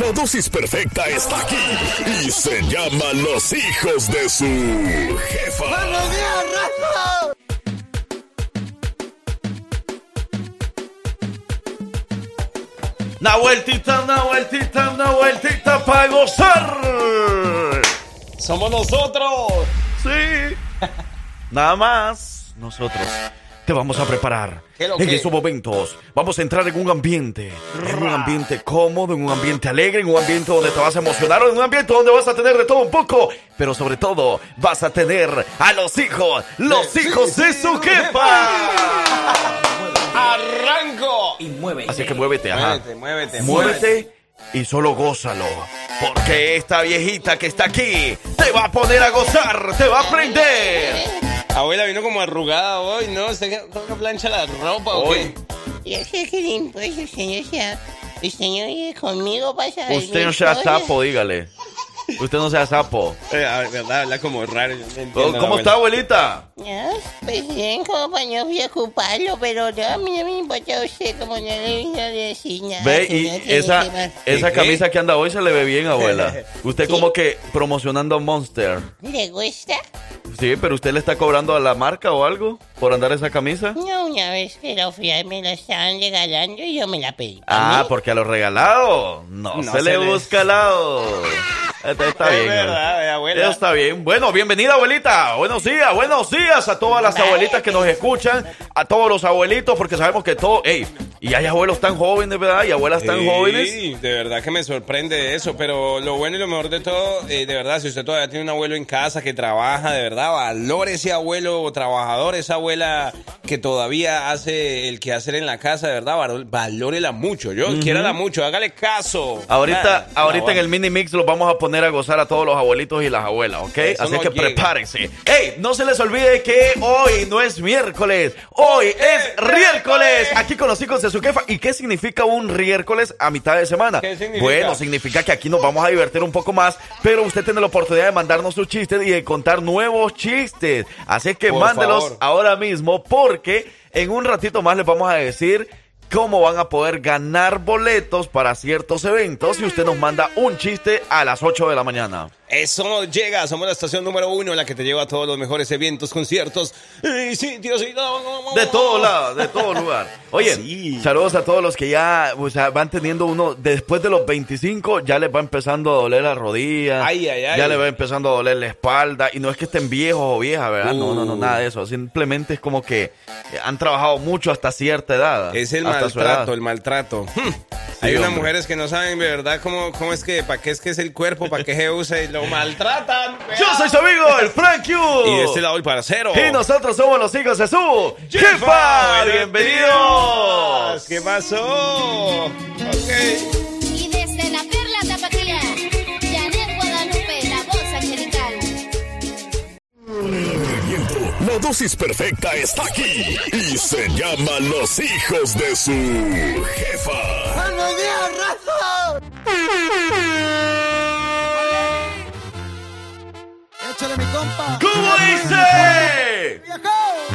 La dosis perfecta está aquí y se llama Los hijos de su jefa. ¡Buenos días, raza! Una vueltita, una vueltita, una vueltita para gozar. Somos nosotros. Sí. Nada más. Nosotros te vamos a preparar. ¿Qué lo en esos momentos vamos a entrar en un ambiente, en un ambiente cómodo, en un ambiente alegre, en un ambiente donde te vas a emocionar, en un ambiente donde vas a tener de todo un poco, pero sobre todo vas a tener a los hijos, los hijos de su jefa. ¡Arranco! Y mueve. Así que muévete, ajá. Muévete, muévete, Muévete y solo gózalo. Porque esta viejita que está aquí te va a poner a gozar, te va a prender. Abuela vino como arrugada hoy, ¿no? ¿Usted que- cómo que plancha la ropa o Hoy. qué? Yo sé que le importa, señor sea. No vive conmigo para saber Usted no sea sapo, dígale. Usted no sea sapo. Eh, a ver, verdad, habla como raro. yo no entiendo, ¿Cómo, está, abuelita? No, pues bien, como para no preocuparlo, pero no, a mí no me importa a usted, como no le vino a decir nada. Ve, y esa, esa camisa que anda hoy se le ve bien, abuela. Usted Sí. como que promocionando Monster. ¿Le gusta? Sí, pero usted le está cobrando a la marca o algo por andar esa camisa. No, una vez que la fui a me la estaban regalando y yo me la pedí. Ah, ¿A porque a lo regalado no, No se, se le le- busca lado. Está, está Es bien. verdad, eh, abuela. Está bien. Bueno, bienvenida, abuelita. Buenos días, buenos días a todas las abuelitas que nos escuchan, a todos los abuelitos, porque sabemos que todo. Ey, y hay abuelos tan jóvenes, ¿verdad? Y abuelas tan Sí, jóvenes. de verdad que me sorprende eso, pero lo bueno y lo mejor de todo, eh, de verdad, si usted todavía tiene un abuelo en casa que trabaja, de verdad, valore ese abuelo trabajador, esa abuela que todavía hace el quehacer en la casa, de verdad, valórela mucho, yo quiérala mucho, hágale caso. Ahorita, Ah, ahorita no, en el mini mix los vamos a poner a gozar a todos los abuelitos y las abuelas, ¿ok? Eso Así no que llega. prepárense. ¡Ey! No se les olvide que hoy no es miércoles, hoy es riércoles. Aquí con los hijos de su jefa. ¿Y qué significa un riércoles a mitad de semana? ¿Qué significa? Bueno, significa que aquí nos vamos a divertir un poco más, pero usted tiene la oportunidad de mandarnos sus chistes y de contar nuevos chistes. Así que Por mándelos favor. ahora mismo porque en un ratito más les vamos a decir cómo van a poder ganar boletos para ciertos eventos si usted nos manda un chiste a las 8 de la mañana. Eso llega, somos la estación número uno, la que te lleva a todos los mejores eventos, conciertos y sitios y De todo lado, de todo lugar. Oye, Sí. saludos a todos los que ya o sea, van teniendo uno, después de los 25 ya les va empezando a doler la rodilla, Ay, ay, ay. ya les va empezando a doler la espalda, y no es que estén viejos o viejas, ¿verdad? No, no, no, Uh. nada de eso, simplemente es como que han trabajado mucho hasta cierta edad. Es el maltrato, el maltrato. Hmm. Hay unas hombre. mujeres que no saben de verdad cómo, cómo es que, para qué es que es el cuerpo, para qué se usa y lo maltratan. Yo soy su amigo, el Frank Q. Y de este lado el parcero. Y nosotros somos los hijos de su jefa. Bienvenidos. ¿Qué pasó? Ok. Y desde la perla tapatía, Janet Guadalupe, la voz angelical. La dosis perfecta está aquí y se llama Los hijos de su jefa. ¡Buenos días, raza! Échale mi compa. ¿Cómo dice?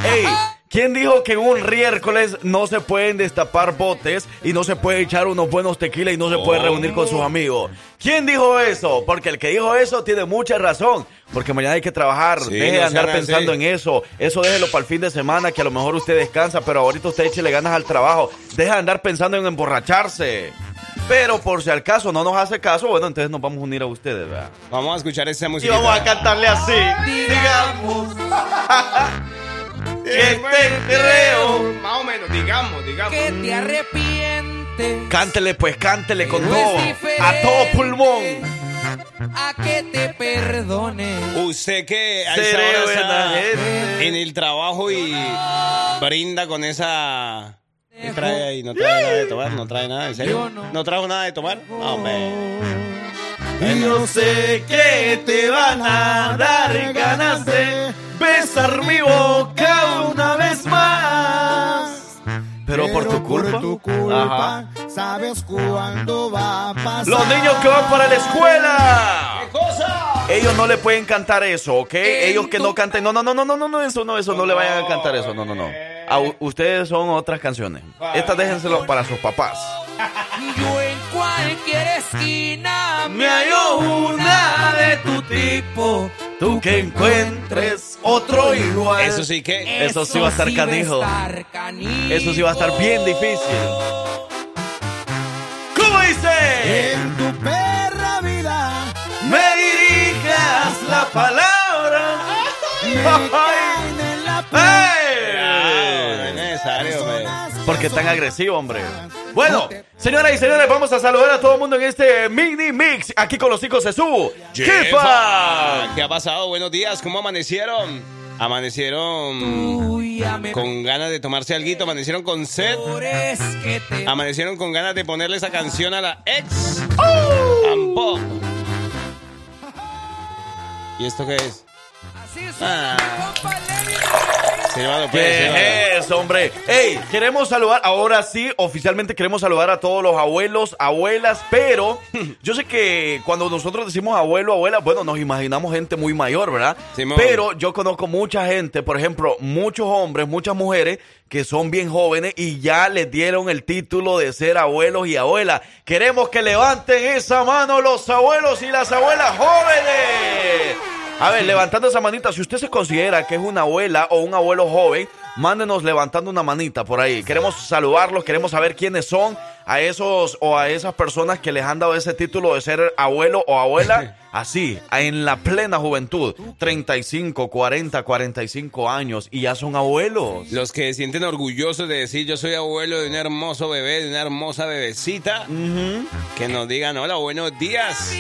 Ey, ¿quién dijo que en un miércoles no se pueden destapar botes y no se puede echar unos buenos tequila y no se puede reunir con sus amigos? ¿Quién dijo eso? Porque el que dijo eso tiene mucha razón. Porque mañana hay que trabajar. Sí, Deje de no andar así. pensando en eso. Eso déjelo para el fin de semana, que a lo mejor usted descansa, pero ahorita usted échele ganas al trabajo. Deja de andar pensando en emborracharse. Pero por si al caso no nos hace caso, bueno, entonces nos vamos a unir a ustedes, ¿verdad? Vamos a escuchar esa Y música. vamos a cantarle así. Digamos. que te creo. Más o menos, digamos, digamos. Que te arrepientes. Cántele, pues, cántele con todo. A todo pulmón. A que te perdone. Usted que a esa hora está en el trabajo y brinda con esa... ¿Qué trae ahí? ¿No trae nada de tomar? ¿No trae nada? ¿En serio? No. ¿No trajo nada de tomar? No, hombre. Y yo sé que te van a dar ganas de besar mi boca una vez más. Pero por tu culpa. Por tu culpa, Ajá. sabes cuándo va a pasar. Los niños que van para la escuela. ¿Qué cosa? Ellos no le pueden cantar eso, ¿ok? Ellos que no canten. No, no, no, no, no, no, no, eso no, eso no le vayan a cantar eso. No, no, no. A u- ustedes son otras canciones. Estas déjenselo para sus papás. Yo en cualquier esquina Me hallo una de tu tipo, tú que encuentres otro igual. Eso sí que. Eso sí va a estar canijo. canijo. Eso sí va a estar bien difícil. ¿Cómo dice? En tu perra vida Me dirijas la palabra. me caen en la Ah, necesario, güey. Porque tan agresivo, hombre. Bueno, señoras y señores, vamos a saludar a todo el mundo en este mini mix aquí con los hijos de su Jefa. ¿Qué ha pasado? Buenos días, ¿cómo amanecieron? Amanecieron con ganas de tomarse algo, amanecieron con sed, amanecieron con ganas de ponerle esa canción a la ex. ¡Oh! Ampo. ¿Y esto qué es? Así es, Ah. Pues. ¿Qué es, hombre? Hey, queremos saludar, ahora sí, oficialmente queremos saludar a todos los abuelos, abuelas, pero yo sé que cuando nosotros decimos abuelo, abuela, bueno, nos imaginamos gente muy mayor, ¿verdad? Simón. Pero yo conozco mucha gente, por ejemplo, muchos hombres, muchas mujeres que son bien jóvenes y ya les dieron el título de ser abuelos y abuelas. Queremos que levanten esa mano los abuelos y las abuelas jóvenes. A ver, levantando esa manita, si usted se considera que es una abuela o un abuelo joven, mándenos levantando una manita por ahí. Queremos saludarlos, queremos saber quiénes son a esos o a esas personas que les han dado ese título de ser abuelo o abuela. Así, en la plena juventud, 35, 40, 45 años y ya son abuelos. Los que se sienten orgullosos de decir yo soy abuelo de un hermoso bebé, de una hermosa bebecita, que nos digan hola, buenos días.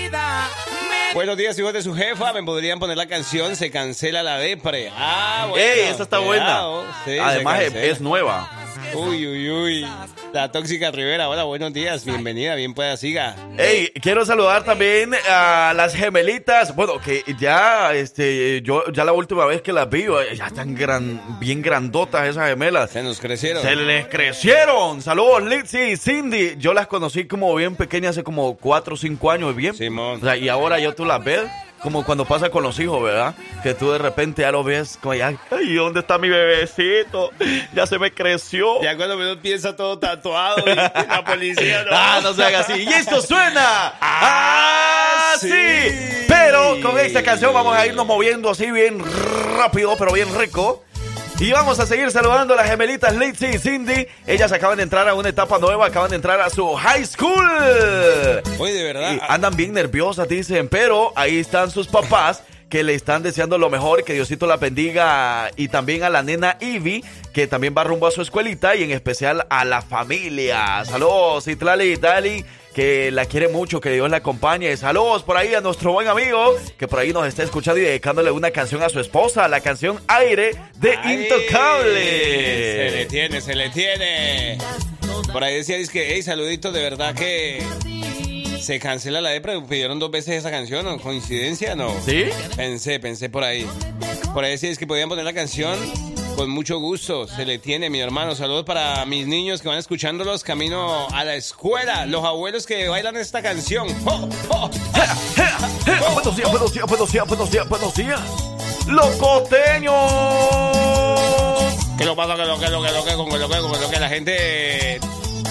Buenos días, hijos de su jefa. Me podrían poner la canción Se cancela la depre. Ah, bueno. ¡Ey, esa está cuidado. buena! Sí, Además, es nueva. Uy, uy, uy. La tóxica Rivera. Hola, buenos días. Bienvenida, bien pueda siga. Hey, quiero saludar también a las gemelitas. Bueno, que ya, este, yo, ya la última vez que las vi, eh, ya están gran, bien grandotas esas gemelas. Se nos crecieron. Se les crecieron. Saludos, Lizzy y Cindy. Yo las conocí como bien pequeñas hace como 4 o 5 años, bien. Simón. O sea, y ahora ya tú las ves como cuando pasa con los hijos, ¿verdad? Que tú de repente ya lo ves como ya, ay, ¿dónde está mi bebecito? Ya se me creció. Ya cuando menos piensa todo tatuado y la policía no. Ah, no se haga así. Y esto suena Ah, así. sí. Pero con esta canción vamos a irnos moviendo así bien rápido, pero bien rico. Y vamos a seguir saludando a las gemelitas Lizzy y Cindy. Ellas acaban de entrar a una etapa nueva, acaban de entrar a su high school. Oye, de verdad. Y andan bien nerviosas, dicen, pero ahí están sus papás que le están deseando lo mejor, que Diosito la bendiga y también a la nena Ivy, que también va rumbo a su escuelita y en especial a la familia. Saludos, Itlali Dali, que la quiere mucho, que Dios la acompañe. Saludos por ahí a nuestro buen amigo, que por ahí nos está escuchando y dedicándole una canción a su esposa, la canción Aire de Ay, Intocable. Se le tiene, se le tiene. Por ahí decíais que, hey, saluditos, de verdad que se cancela la depre. Pidieron dos veces esa canción, ¿no? ¿Coincidencia? No. ¿Sí? Pensé, pensé por ahí. Por ahí decíais que podían poner la canción con mucho gusto. Se le tiene, mi hermano. Saludos para mis niños que van escuchándolos camino a la escuela. Los abuelos que bailan esta canción. Buenos días, buenos días, buenos días, buenos días, buenos días. Los costeños. ¿Qué lo pasa? ¿Qué lo que, lo que, lo que, con lo que, con lo que la gente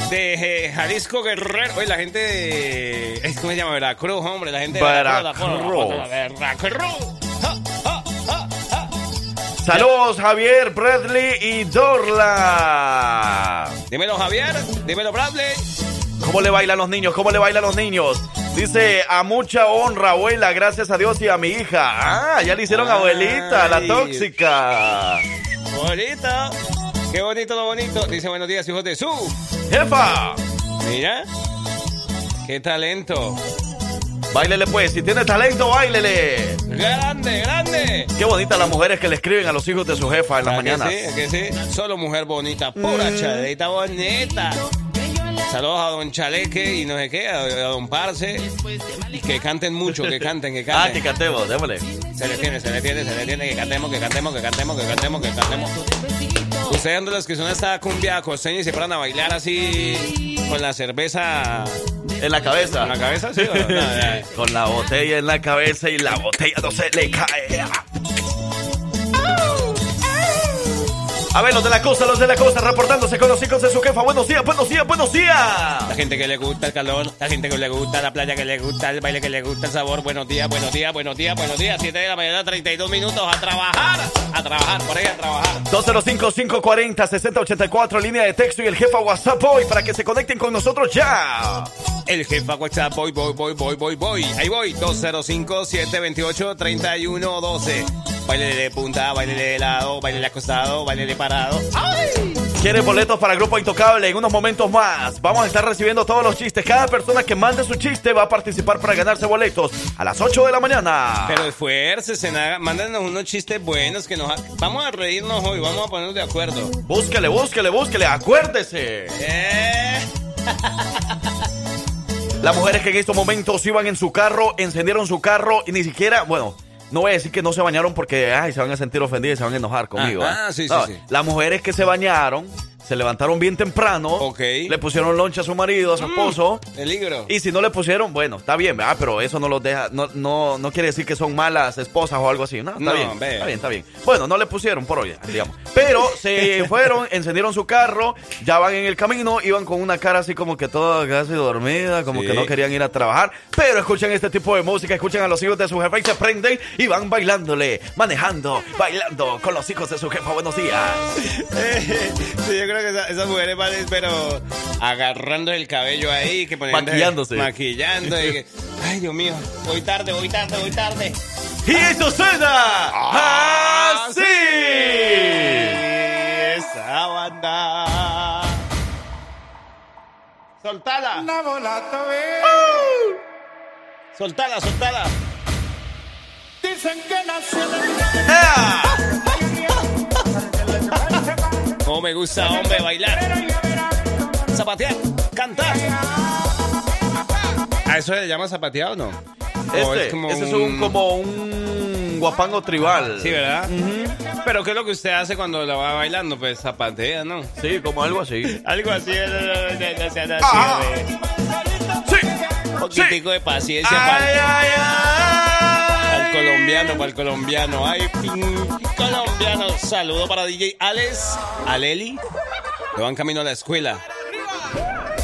de eh, Jalisco Guerrero? Oye, la gente de. ¿Cómo se llama? Veracruz, hombre. La gente de Veracruz. Veracruz. Saludos, Javier, Bradley y Dorla. Dímelo, Javier. Dímelo, Bradley. ¿Cómo le bailan los niños? ¿Cómo le bailan los niños? Dice, a mucha honra, abuela, gracias a Dios y a mi hija. Ah, ya le hicieron abuelita, la tóxica. Bonito. Qué bonito, lo bonito. Dice, buenos días, hijos de su. Jefa, Mira. Qué talento. Báilele pues, si tiene talento, báilele. Grande, grande. Qué bonitas las mujeres que le escriben a los hijos de su jefa en las ¿A que mañanas. sí? ¿A que sí? Solo mujer bonita, pura chaleita bonita. Saludos a don Chaleque y no sé qué, a, a don Parce. Y que canten mucho, que canten, que Ah, que canten. cantemos, démosle. Se le tiene, se le tiene, se le tiene, que cantemos, que cantemos, que cantemos, que cantemos, que cantemos. Ustedes de los que son esta cumbia costeña y se paran a bailar así con la cerveza En la cabeza. en la cabeza, ¿sí? no? No. Con la botella en la cabeza y la botella no se le cae. A ver, los de la costa, los de la costa, reportándose con los hijos de su jefa. Buenos días, buenos días, buenos días. Gente que le gusta el calor, la gente que le gusta la playa, que le gusta el baile, que le gusta el sabor. Buenos días, buenos días, buenos días, buenos días. 7 de la mañana, 32 minutos. A trabajar, a trabajar, por ahí a trabajar. 205-540-6084, línea de texto y el jefa WhatsApp hoy para que se conecten con nosotros ya. El jefa WhatsApp, voy, voy, voy, voy, voy, voy. Ahí voy, 205-728-3112. Baile de punta, baile de lado, baile de acostado, baile de parado. ¿Quieres boletos para Grupo Intocable? En unos momentos más vamos a estar recibiendo todos los chistes. Cada persona que mande su chiste va a participar para ganarse boletos a las 8 de la mañana. Pero esfuércese, mándanos unos chistes buenos que nos... ha- Vamos a reírnos hoy, vamos a ponernos de acuerdo. Búsquele, búsquele, búsquele, acuérdese. Eh. Las mujeres que en estos momentos iban en su carro, encendieron su carro y ni siquiera, bueno, no voy a decir que no se bañaron porque ay, se van a sentir ofendidas y se van a enojar conmigo. Ajá, ¿eh? sí, sí, No, sí. Las mujeres que se bañaron, se levantaron bien temprano, Ok. le pusieron loncha a su marido, a su esposo. Peligro. Y si no le pusieron, bueno, está bien, ¿verdad? Pero eso no los deja, no, no, no quiere decir que son malas esposas o algo así, ¿no? Está No, bien, está bien, está bien. Bueno, no le pusieron por hoy, digamos. Pero se fueron, encendieron su carro, ya van en el camino, iban con una cara así como que toda casi dormida, como Sí. que no querían ir a trabajar. Pero escuchan este tipo de música, escuchan a los hijos de su jefa y se prenden y van bailándole, manejando, bailando con los hijos de su jefa. Buenos días. Sí, yo creo que esa- esas mujeres van, pero agarrando el cabello ahí, que poniendo- Maquillándose. Maquillando. y que, ay, Dios mío, voy tarde, voy tarde, voy tarde. Y eso suena así. Esa banda. Soltala. Soltala, soltala. ¡Ea! Cómo me gusta, hombre, bailar. Zapatear, cantar. ¿A eso se le llama zapateado o no? ¿O Este, es como ese es un, como un guapango tribal. Sí, ¿verdad? Pero ¿qué es lo que usted hace cuando la va bailando? Pues zapatea, ¿no? Sí, como algo así. Algo así, no, no, no, no, no sean así, Ajá. hombre. Sí. Un poquitico de paciencia para Ay, ay, ay. el colombiano, para el colombiano. Ay, colombiano. Saludo para DJ Alex, Aleli, que van camino a la escuela.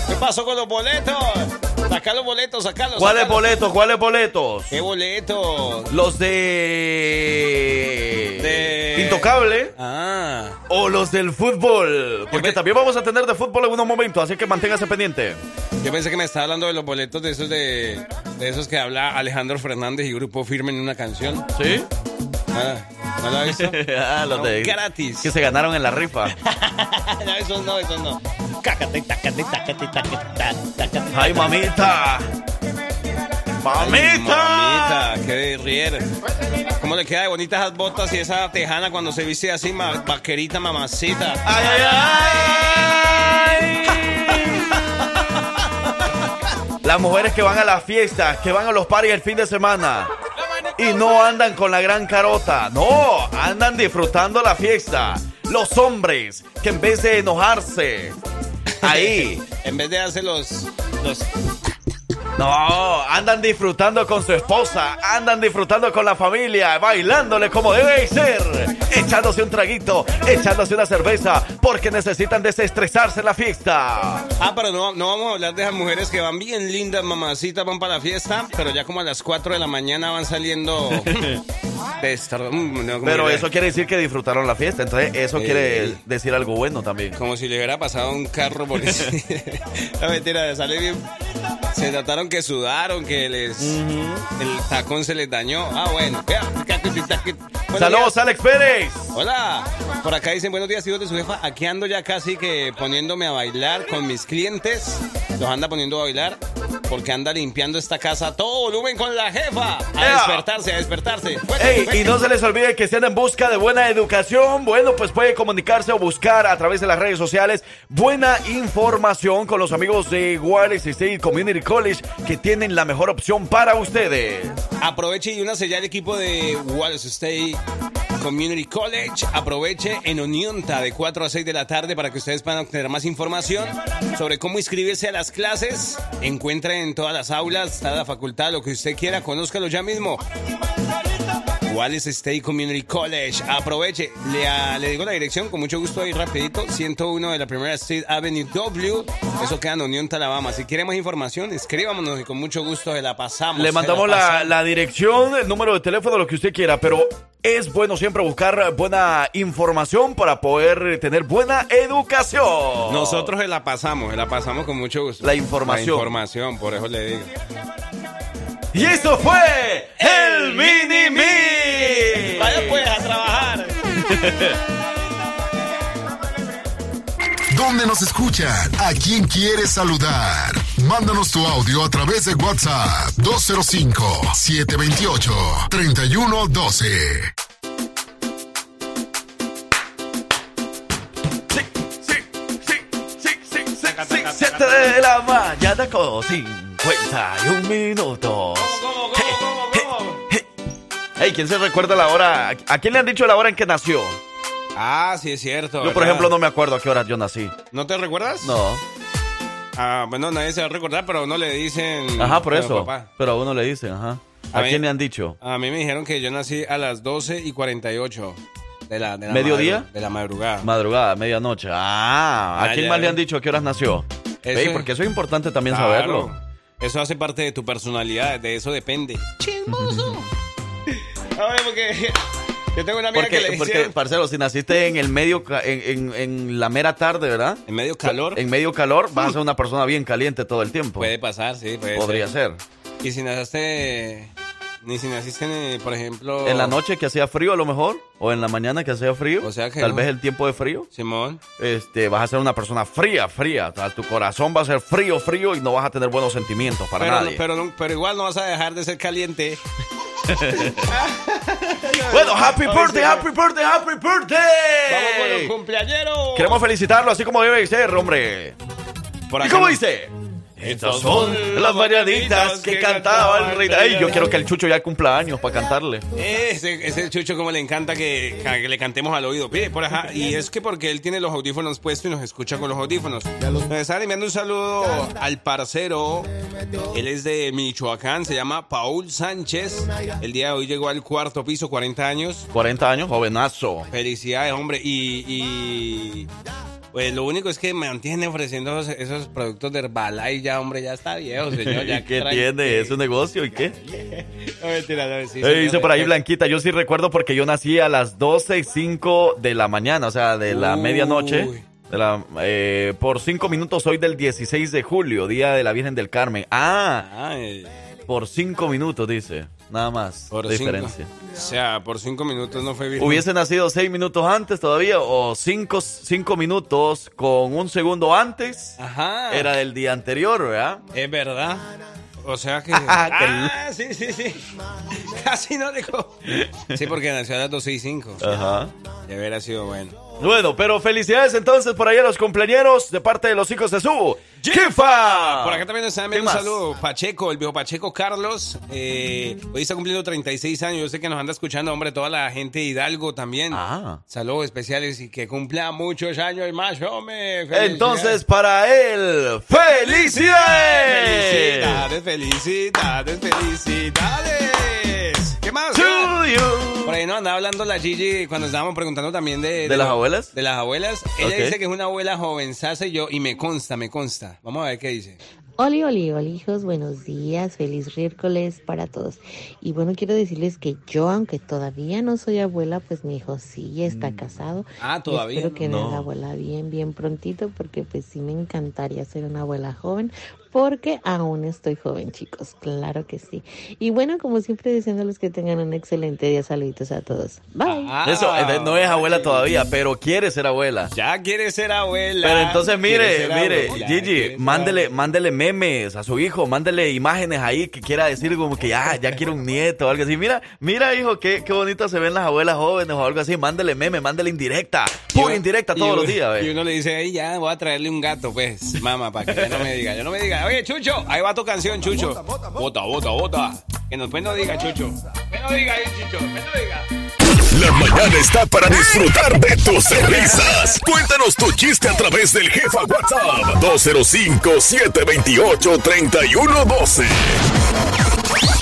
¿Qué pasó con los boletos? Saca los boletos, sacalos. ¿Cuáles boletos? ¿Cuáles boletos? ¿Qué boletos? Los de... De- Intocable Ah, o los del fútbol. Porque también vamos a tener de fútbol en unos momentos, así que manténgase pendiente. yo pensé que me estaba hablando de los boletos de esos de, de esos que habla Alejandro Fernández y Grupo Firme en una canción. ¿Sí? Ah, ¿No lo visto? ah, los No, de... gratis. Que se ganaron en la rifa. no, esos no, esos no. Cácate, tácate, tácate, tácate, tácate, tácate. ¡Ay, mamita! ¡Mamita! Mamita, qué rier. ¿Cómo le queda de bonitas esas botas y esa tejana cuando se viste así, ma- vaquerita, mamacita? ¡Ay, ay, ay! Las mujeres que van a las fiestas, que van a los paris el fin de semana y no andan con la gran carota, no, andan disfrutando la fiesta. Los hombres que en vez de enojarse, ahí, En vez de hacer los, los no, andan disfrutando con su esposa, andan disfrutando con la familia, bailándole como debe ser, echándose un traguito, echándose una cerveza, porque necesitan desestresarse en la fiesta. Ah, pero no, no vamos a hablar de esas mujeres que van bien lindas, mamacitas, van para la fiesta, pero ya como a las 4 de la mañana van saliendo mm, no, Pero eso quiere decir que disfrutaron la fiesta, entonces eso Eh. quiere decir algo bueno también. Como si le hubiera pasado un carro por no, mentira, sale bien. Se trataron que sudaron, que les el tacón se les dañó. Ah, bueno. Saludos. Alex Pérez. Hola, por acá dicen buenos días hijos de su jefa. Aquí ando ya casi que poniéndome a bailar con mis clientes. Los anda poniendo a bailar porque anda limpiando esta casa a todo volumen con la jefa. A despertarse, a despertarse. Fuerte, Ey, fuerte. y no se les olvide que andan en busca de buena educación, bueno, pues puede comunicarse o buscar a través de las redes sociales buena información con los amigos de Wallace State Community College que tienen la mejor opción para ustedes. Aproveche y únase ya al equipo de Wallace State Community College. Aproveche en Unionta de 4 a 6 de la tarde para que ustedes puedan obtener más información sobre cómo inscribirse a las clases. Encuentre en todas las aulas, toda la facultad, lo que usted quiera, conózcalo ya mismo. Wallace State Community College. Aproveche, le, le digo la dirección con mucho gusto ahí rapidito. 101 de la primera Street Avenue W. Eso queda en Unión, Alabama. Si quiere más información, escríbanos y con mucho gusto se la pasamos. Le mandamos la, pasamos. la dirección, el número de teléfono, lo que usted quiera, pero es bueno siempre buscar buena información para poder tener buena educación. Nosotros se la pasamos, se la pasamos con mucho gusto. La información. La información, por eso le digo. Y esto fue el Mini Me. Vaya pues a trabajar. ¿Dónde nos escuchan? ¿A quién quieres saludar? Mándanos tu audio a través de WhatsApp 205-728-3112. Sí, sí, sí, sí, sí, sí, sí, siete de la mañana con 51 minutos. ¿Cómo, cómo, cómo, cómo? Hey, ¿quién se recuerda la hora? ¿A quién le han dicho la hora en que nació? Ah, sí es cierto. Yo, por ejemplo, no me acuerdo a qué hora yo nací. ¿No te recuerdas? No. Ah, bueno, nadie se va a recordar, pero a uno le dicen. Ajá, por eso. papá. Pero a uno le dicen, ajá. ¿A, A mí- quién le han dicho? A mí me dijeron que yo nací a las 12 y 48 de la, de la ¿Mediodía? De la madrugada. Madrugada, medianoche. Ah, ¿a Ah, quién más le han dicho a qué horas nació? Eso Ey, porque eso es importante también Claro. saberlo. Eso hace parte de tu personalidad, de eso depende. ¡Chismoso! A ver, porque yo tengo una amiga que Porque, le porque, parcero, si naciste en el medio, ca- en, en- en la mera tarde, ¿verdad? en medio calor. En medio calor, vas a ser una persona bien caliente todo el tiempo. Puede pasar, sí, puede Podría ser. Y si naciste, ni si naciste, eh, por ejemplo... En la noche que hacía frío a lo mejor, o en la mañana que hacía frío, O sea que tal no. vez el tiempo de frío, Simón. este, vas a ser una persona fría, fría. O sea, tu corazón va a ser frío, frío y no vas a tener buenos sentimientos para Pero, nadie. pero, no- pero igual no vas a dejar de ser caliente. Bueno, happy Ay, birthday, happy birthday, happy Vamos con los birthday. cumpleañeros. Queremos felicitarlo así como debe ser, hombre. Por ¿Y cómo no- dice? Estas son las mañanitas que cantaba el rey. Ay, yo quiero que el Chucho ya cumpla años para cantarle. Ese, ese chucho como le encanta que, que le cantemos al oído. Pide por ajá. Y es que porque él tiene los audífonos puestos y nos escucha con los audífonos. Me están enviando un saludo al parcero. Él es de Michoacán, se llama Paul Sánchez. El día de hoy llegó al cuarto piso, 40 años. 40 años, jovenazo. Felicidades, hombre. Y, y pues lo único es que me mantiene ofreciendo esos, esos productos de Herbalife. Ya, hombre, ya está viejo, señor. Ya ¿Y qué tiene? ¿Es un negocio y qué? No, mentira, no, sí, Eh, dice por ahí Blanquita, yo sí recuerdo porque yo nací a las 12 y 5 de la mañana, o sea, de la Uy. medianoche. De la, eh, por 5 minutos soy del 16 de julio, día de la Virgen del Carmen. Ah, Ay, por 5 minutos dice, nada más por de cinco. diferencia. O sea, por cinco minutos no fue bien. Hubiese nacido 6 minutos antes todavía o 5 cinco minutos con un segundo antes, Ajá. era del día anterior, ¿verdad? Es verdad. O sea que. Ah, ah, sí, sí, sí. Casi no dijo. Sí, porque nació a las 12 y 5. Ajá. De hubiera sido bueno. Bueno, pero felicidades entonces por ahí a los cumpleaños de parte de los hijos de su Chifa. Por acá también nos están ¿Qué enviando un más? saludo. Pacheco, el viejo Pacheco Carlos. eh, hoy está cumpliendo 36 años. Yo sé que nos anda escuchando, hombre, toda la gente de Hidalgo también. Ah. Saludos especiales y que cumpla muchos años más, hombre. Entonces, para él, ¡felicidades! Felicidades, felicidades, felicidades. ¿Qué más? To you. Por ahí nos andaba hablando la Gigi cuando estábamos preguntando también de... ¿De las lo- abuelas? De las abuelas. Ella dice que es una abuela jovenzaza y yo, y me consta, me consta. Vamos a ver qué dice. Oli, oli, oli, hijos, buenos días, feliz miércoles para todos. Y bueno, quiero decirles que yo, aunque todavía no soy abuela, pues mi hijo sí está casado. Ah, Y todavía. Espero que no. me haga abuela bien, bien prontito, porque pues sí me encantaría ser una abuela joven, porque aún estoy joven, chicos, claro que sí. Y bueno, como siempre, deseándoles que tengan un excelente día. Saluditos a todos. Bye. Ah, Eso, eh, no es abuela todavía, pero quiere ser abuela. Ya quiere ser abuela. Pero entonces mire, mire, abuela, Gigi, mándele, mándele memes a su hijo, mándele imágenes ahí que quiera decir como que ya, ya quiere un nieto o algo así. Mira, mira, hijo, qué, qué bonito se ven las abuelas jóvenes o algo así. Mándele meme, mándele indirecta, pura indirecta todos uno- los días, Y uno le dice, ay, ya, voy a traerle un gato, pues, mamá, para que ya no me diga, ya no me diga. Oye, Chucho, ahí va tu canción, Chucho. Bota, bota, bota. Que nos pues no diga, Chucho. Que no diga Chucho, que no diga. La mañana está para disfrutar de tus risas. Cuéntanos tu chiste a través del jefa WhatsApp 205-728-3112.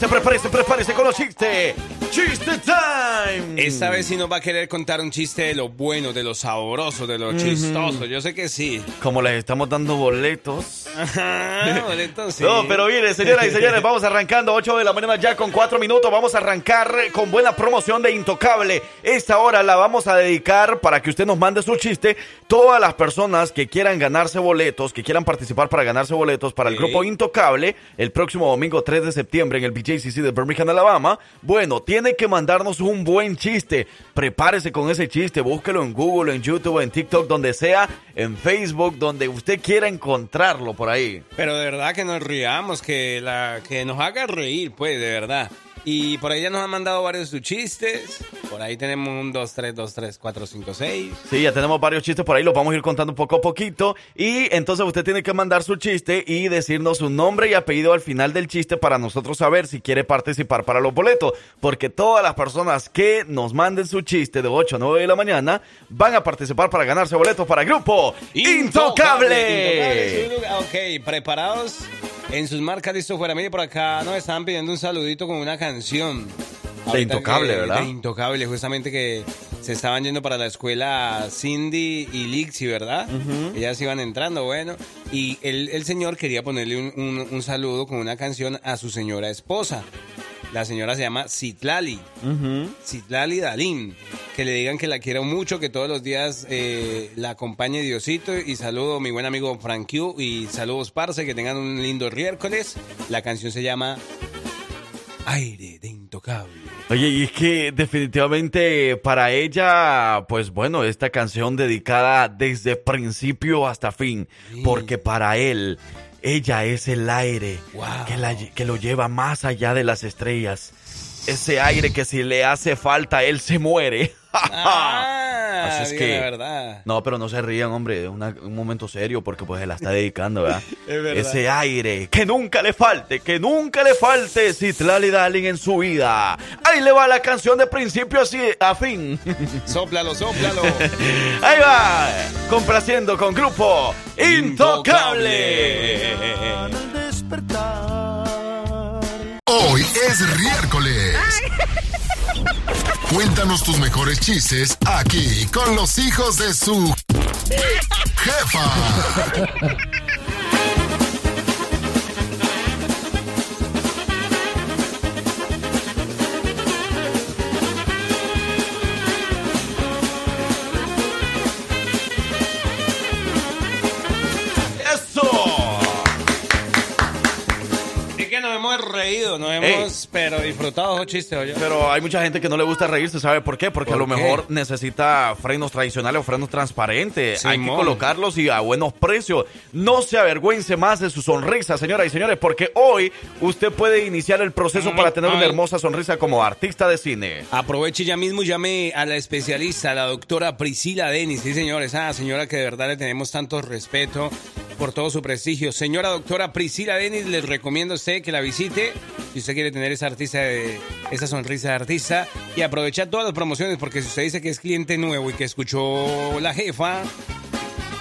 Prepárese, prepárese, prepárese con los chistes. ¡Chiste time! Esta vez sí nos va a querer contar un chiste de lo bueno, de lo sabroso, de lo chistoso. Yo sé que sí. Como les estamos dando boletos. Ajá, boletos, sí. No, pero mire, señoras y señores, vamos arrancando 8 de la mañana ya con 4 minutos. Vamos a arrancar con buena promoción de Intocable. Esta hora la vamos a dedicar para que usted nos mande su chiste. Todas las personas que quieran ganarse boletos, que quieran participar para ganarse boletos para el Sí. grupo Intocable el próximo domingo 3 de septiembre en el BJCC de Birmingham, Alabama. Bueno, tiene que mandarnos un buen chiste. Prepárese con ese chiste, búsquelo en Google, en YouTube, en TikTok, donde sea, en Facebook, donde usted quiera encontrarlo por ahí. Pero de verdad que nos riamos, que, la, que nos haga reír, pues, de verdad. Y por ahí ya nos han mandado varios sus chistes. Por ahí tenemos un 2, 3, 2, 3, 4, 5, 6. Sí, ya tenemos varios chistes por ahí, los vamos a ir contando poco a poquito. Y entonces usted tiene que mandar su chiste y decirnos su nombre y apellido al final del chiste para nosotros saber si quiere participar para los boletos. Porque todas las personas que nos manden su chiste de 8 a 9 de la mañana van a participar para ganarse boletos para el grupo Intocable. Intocable. Ok, preparados en sus marcas, listo fuera. Mire, por acá nos estaban pidiendo un saludito con una canción. Ahorita Intocable, que- ¿verdad? De Intocable, justamente que se estaban yendo para la escuela Cindy y Lixi, ¿verdad? Ellas iban entrando, bueno. Y el, el señor quería ponerle un, un- un saludo con una canción a su señora esposa. La señora se llama Citlali. Citlali Dalín. Que le digan que la quiero mucho, que todos los días eh, la acompañe Diosito. Y saludo a mi buen amigo Frank Q. Y saludos, Parce, que tengan un lindo miércoles. La canción se llama Aire de Intocable. Oye, y es que definitivamente para ella, pues bueno, esta canción dedicada desde principio hasta fin, porque para él, ella es el aire Wow. que, la que lo lleva más allá de las estrellas. Ese aire que si le hace falta, él se muere. Ah, Así es que- la verdad. No, pero no se rían, hombre, es un momento serio porque pues se la está dedicando, ¿verdad? Es verdad. Ese aire, que nunca le falte, que nunca le falte Citlali Darling en su vida. Ahí le va la canción de principio así a fin. Sóplalo, sóplalo. Ahí va, complaciendo con grupo Intocable. Al despertar. Hoy es miércoles. Cuéntanos tus mejores chistes aquí con los hijos de su jefa. hemos reído, nos hemos, pero disfrutado esos chistes, oye. Pero hay mucha gente que no le gusta reírse, ¿sabe por qué? Porque a ¿Por lo qué? mejor necesita frenos tradicionales o frenos transparentes. Hay que colocarlos y a buenos precios. No se avergüence más de su sonrisa, señoras y señores, porque hoy usted puede iniciar el proceso Ay, para tener una hermosa sonrisa como artista de cine. Aproveche ya mismo y llame a la especialista, la doctora Priscila Denis. Sí, señores, ah, señora que de verdad le tenemos tanto respeto por todo su prestigio. Señora doctora Priscila Denis, les recomiendo a usted que la visite si usted quiere tener esa artista de, esa sonrisa de artista y aprovechar todas las promociones porque si usted dice que es cliente nuevo y que escuchó la jefa,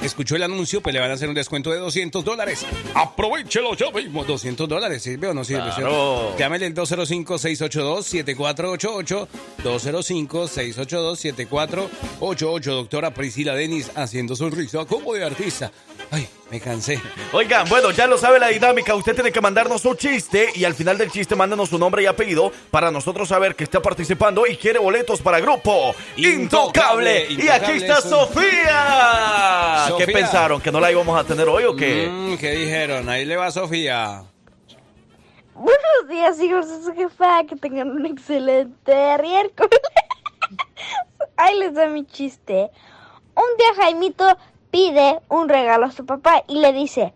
escuchó el anuncio, pues le van a hacer un descuento de 200 dólares. Aprovechelo ya mismo. 200 dólares, ¿sirve o no sirve? Claro. Llámele al 205-682-7488. 205-682-7488. Doctora Priscila Denis haciendo sonrisa como de artista. Ay, me cansé. Oigan, bueno, ya lo sabe la dinámica. Usted tiene que mandarnos un chiste y al final del chiste mándanos su nombre y apellido para nosotros saber que está participando y quiere boletos para grupo Intocable. Intocable. Y aquí está Sofía. ¿Qué pensaron? ¿Que no la íbamos a tener hoy o qué? Mm, ¿Qué dijeron? Ahí le va Sofía. Buenos días, hijos de su jefa. Que tengan un excelente miércoles. Ahí les da mi chiste. Un día Jaimito pide un regalo a su papá y le dice,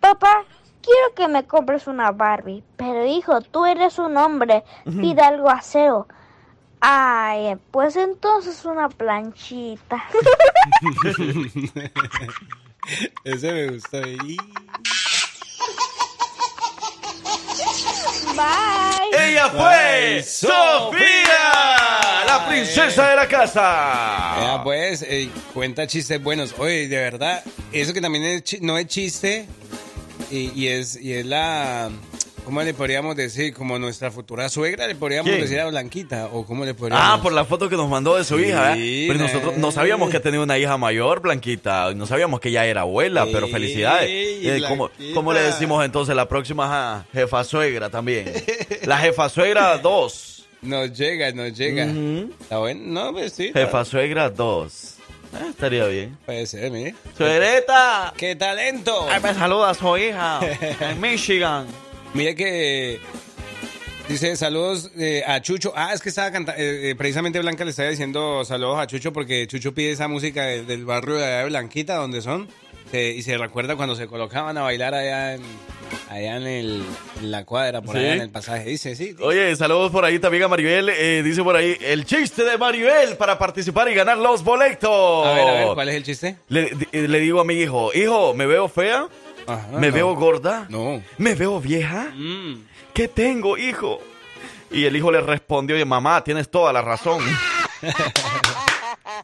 papá, quiero que me compres una Barbie. Pero hijo, tú eres un hombre, pide algo aseo. Ay, pues entonces una planchita. Ese me gustó. Y- Bye. Ella fue Sofía, la princesa de la casa. Ah, pues, eh, cuenta chistes buenos. Oye, de verdad, eso que también es no es chiste y, y es, y es la, ¿cómo le podríamos decir? Como nuestra futura suegra, le podríamos ¿Quién? decir a Blanquita, o cómo le podríamos... Ah, por la foto que nos mandó de su Sí, hija. ¿eh? Pero nosotros no sabíamos que tenía una hija mayor, Blanquita. No sabíamos que ya era abuela, pero Sí, felicidades. Eh, ¿cómo, cómo le decimos entonces la próxima jefa suegra también? La jefa suegra 2. Nos llega, nos llega. ¿Está bueno? No, pues sí. Jefa suegra 2. estaría bien. Puede ser, mire. ¡Suegreta! ¡Qué talento! Ay, me saluda a su hija en Michigan. Mire que dice saludos eh, a Chucho. Ah, es que estaba cantando. precisamente Blanca le estaba diciendo saludos a Chucho porque Chucho pide esa música de- del barrio de Blanquita, donde son. Se- y se recuerda cuando se colocaban a bailar allá en, allá en, el, en la cuadra, por Sí. allá en el pasaje. Dice, sí. sí. Oye, saludos por ahí también a Maribel. eh, dice por ahí el chiste de Maribel para participar y ganar los boletos. A ver, a ver, ¿cuál es el chiste? Le, le digo a mi hijo, hijo, ¿me veo fea? Ajá, ¿Me no. veo gorda? No. ¿Me veo vieja? Mm. ¿Qué tengo, hijo? Y el hijo le respondió, oye, mamá, tienes toda la razón.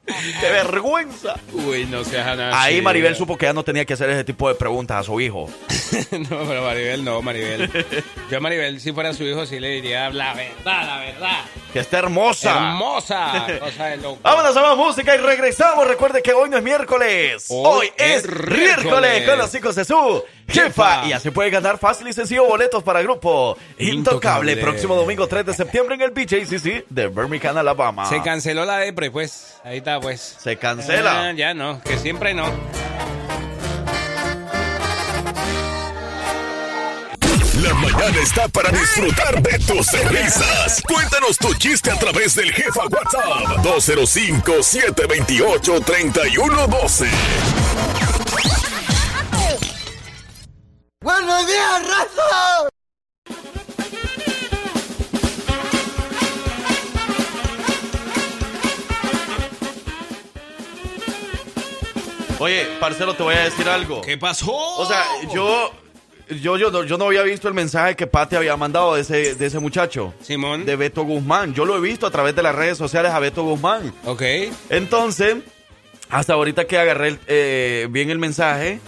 ¡Qué vergüenza! Uy, no seas nada. Ahí Maribel supo que ya no tenía que hacer ese tipo de preguntas a su hijo. no, pero Maribel no, Maribel. Yo a Maribel, si fuera su hijo, sí le diría la verdad, la verdad. Que está hermosa. Hermosa. Cosa de loco. Vámonos a más música y regresamos. Recuerde que hoy no es miércoles. Hoy, Hoy es es miércoles miércoles. con los hijos de su jefa. Y así puede ganar fácil y sencillo boletos para grupo Intocable. Intocable. Próximo domingo 3 de septiembre en el BJCC de Birmingham, Alabama. Se canceló la depre, pues. Ahí está, pues. Se cancela. Ah, ya no, que siempre no. La mañana está para disfrutar de tus risas. Cuéntanos tu chiste a través del jefa WhatsApp 205-728-3112. ¡Buenos días, raza! Oye, parcero, te voy a decir algo. ¿Qué pasó? O sea, yo, yo, yo, no- yo no había visto el mensaje que Pati había mandado de ese, de ese muchacho. Simón. De Beto Guzmán. Yo lo he visto a través de las redes sociales a Beto Guzmán. Ok. Entonces, hasta ahorita que agarré el- eh, bien el mensaje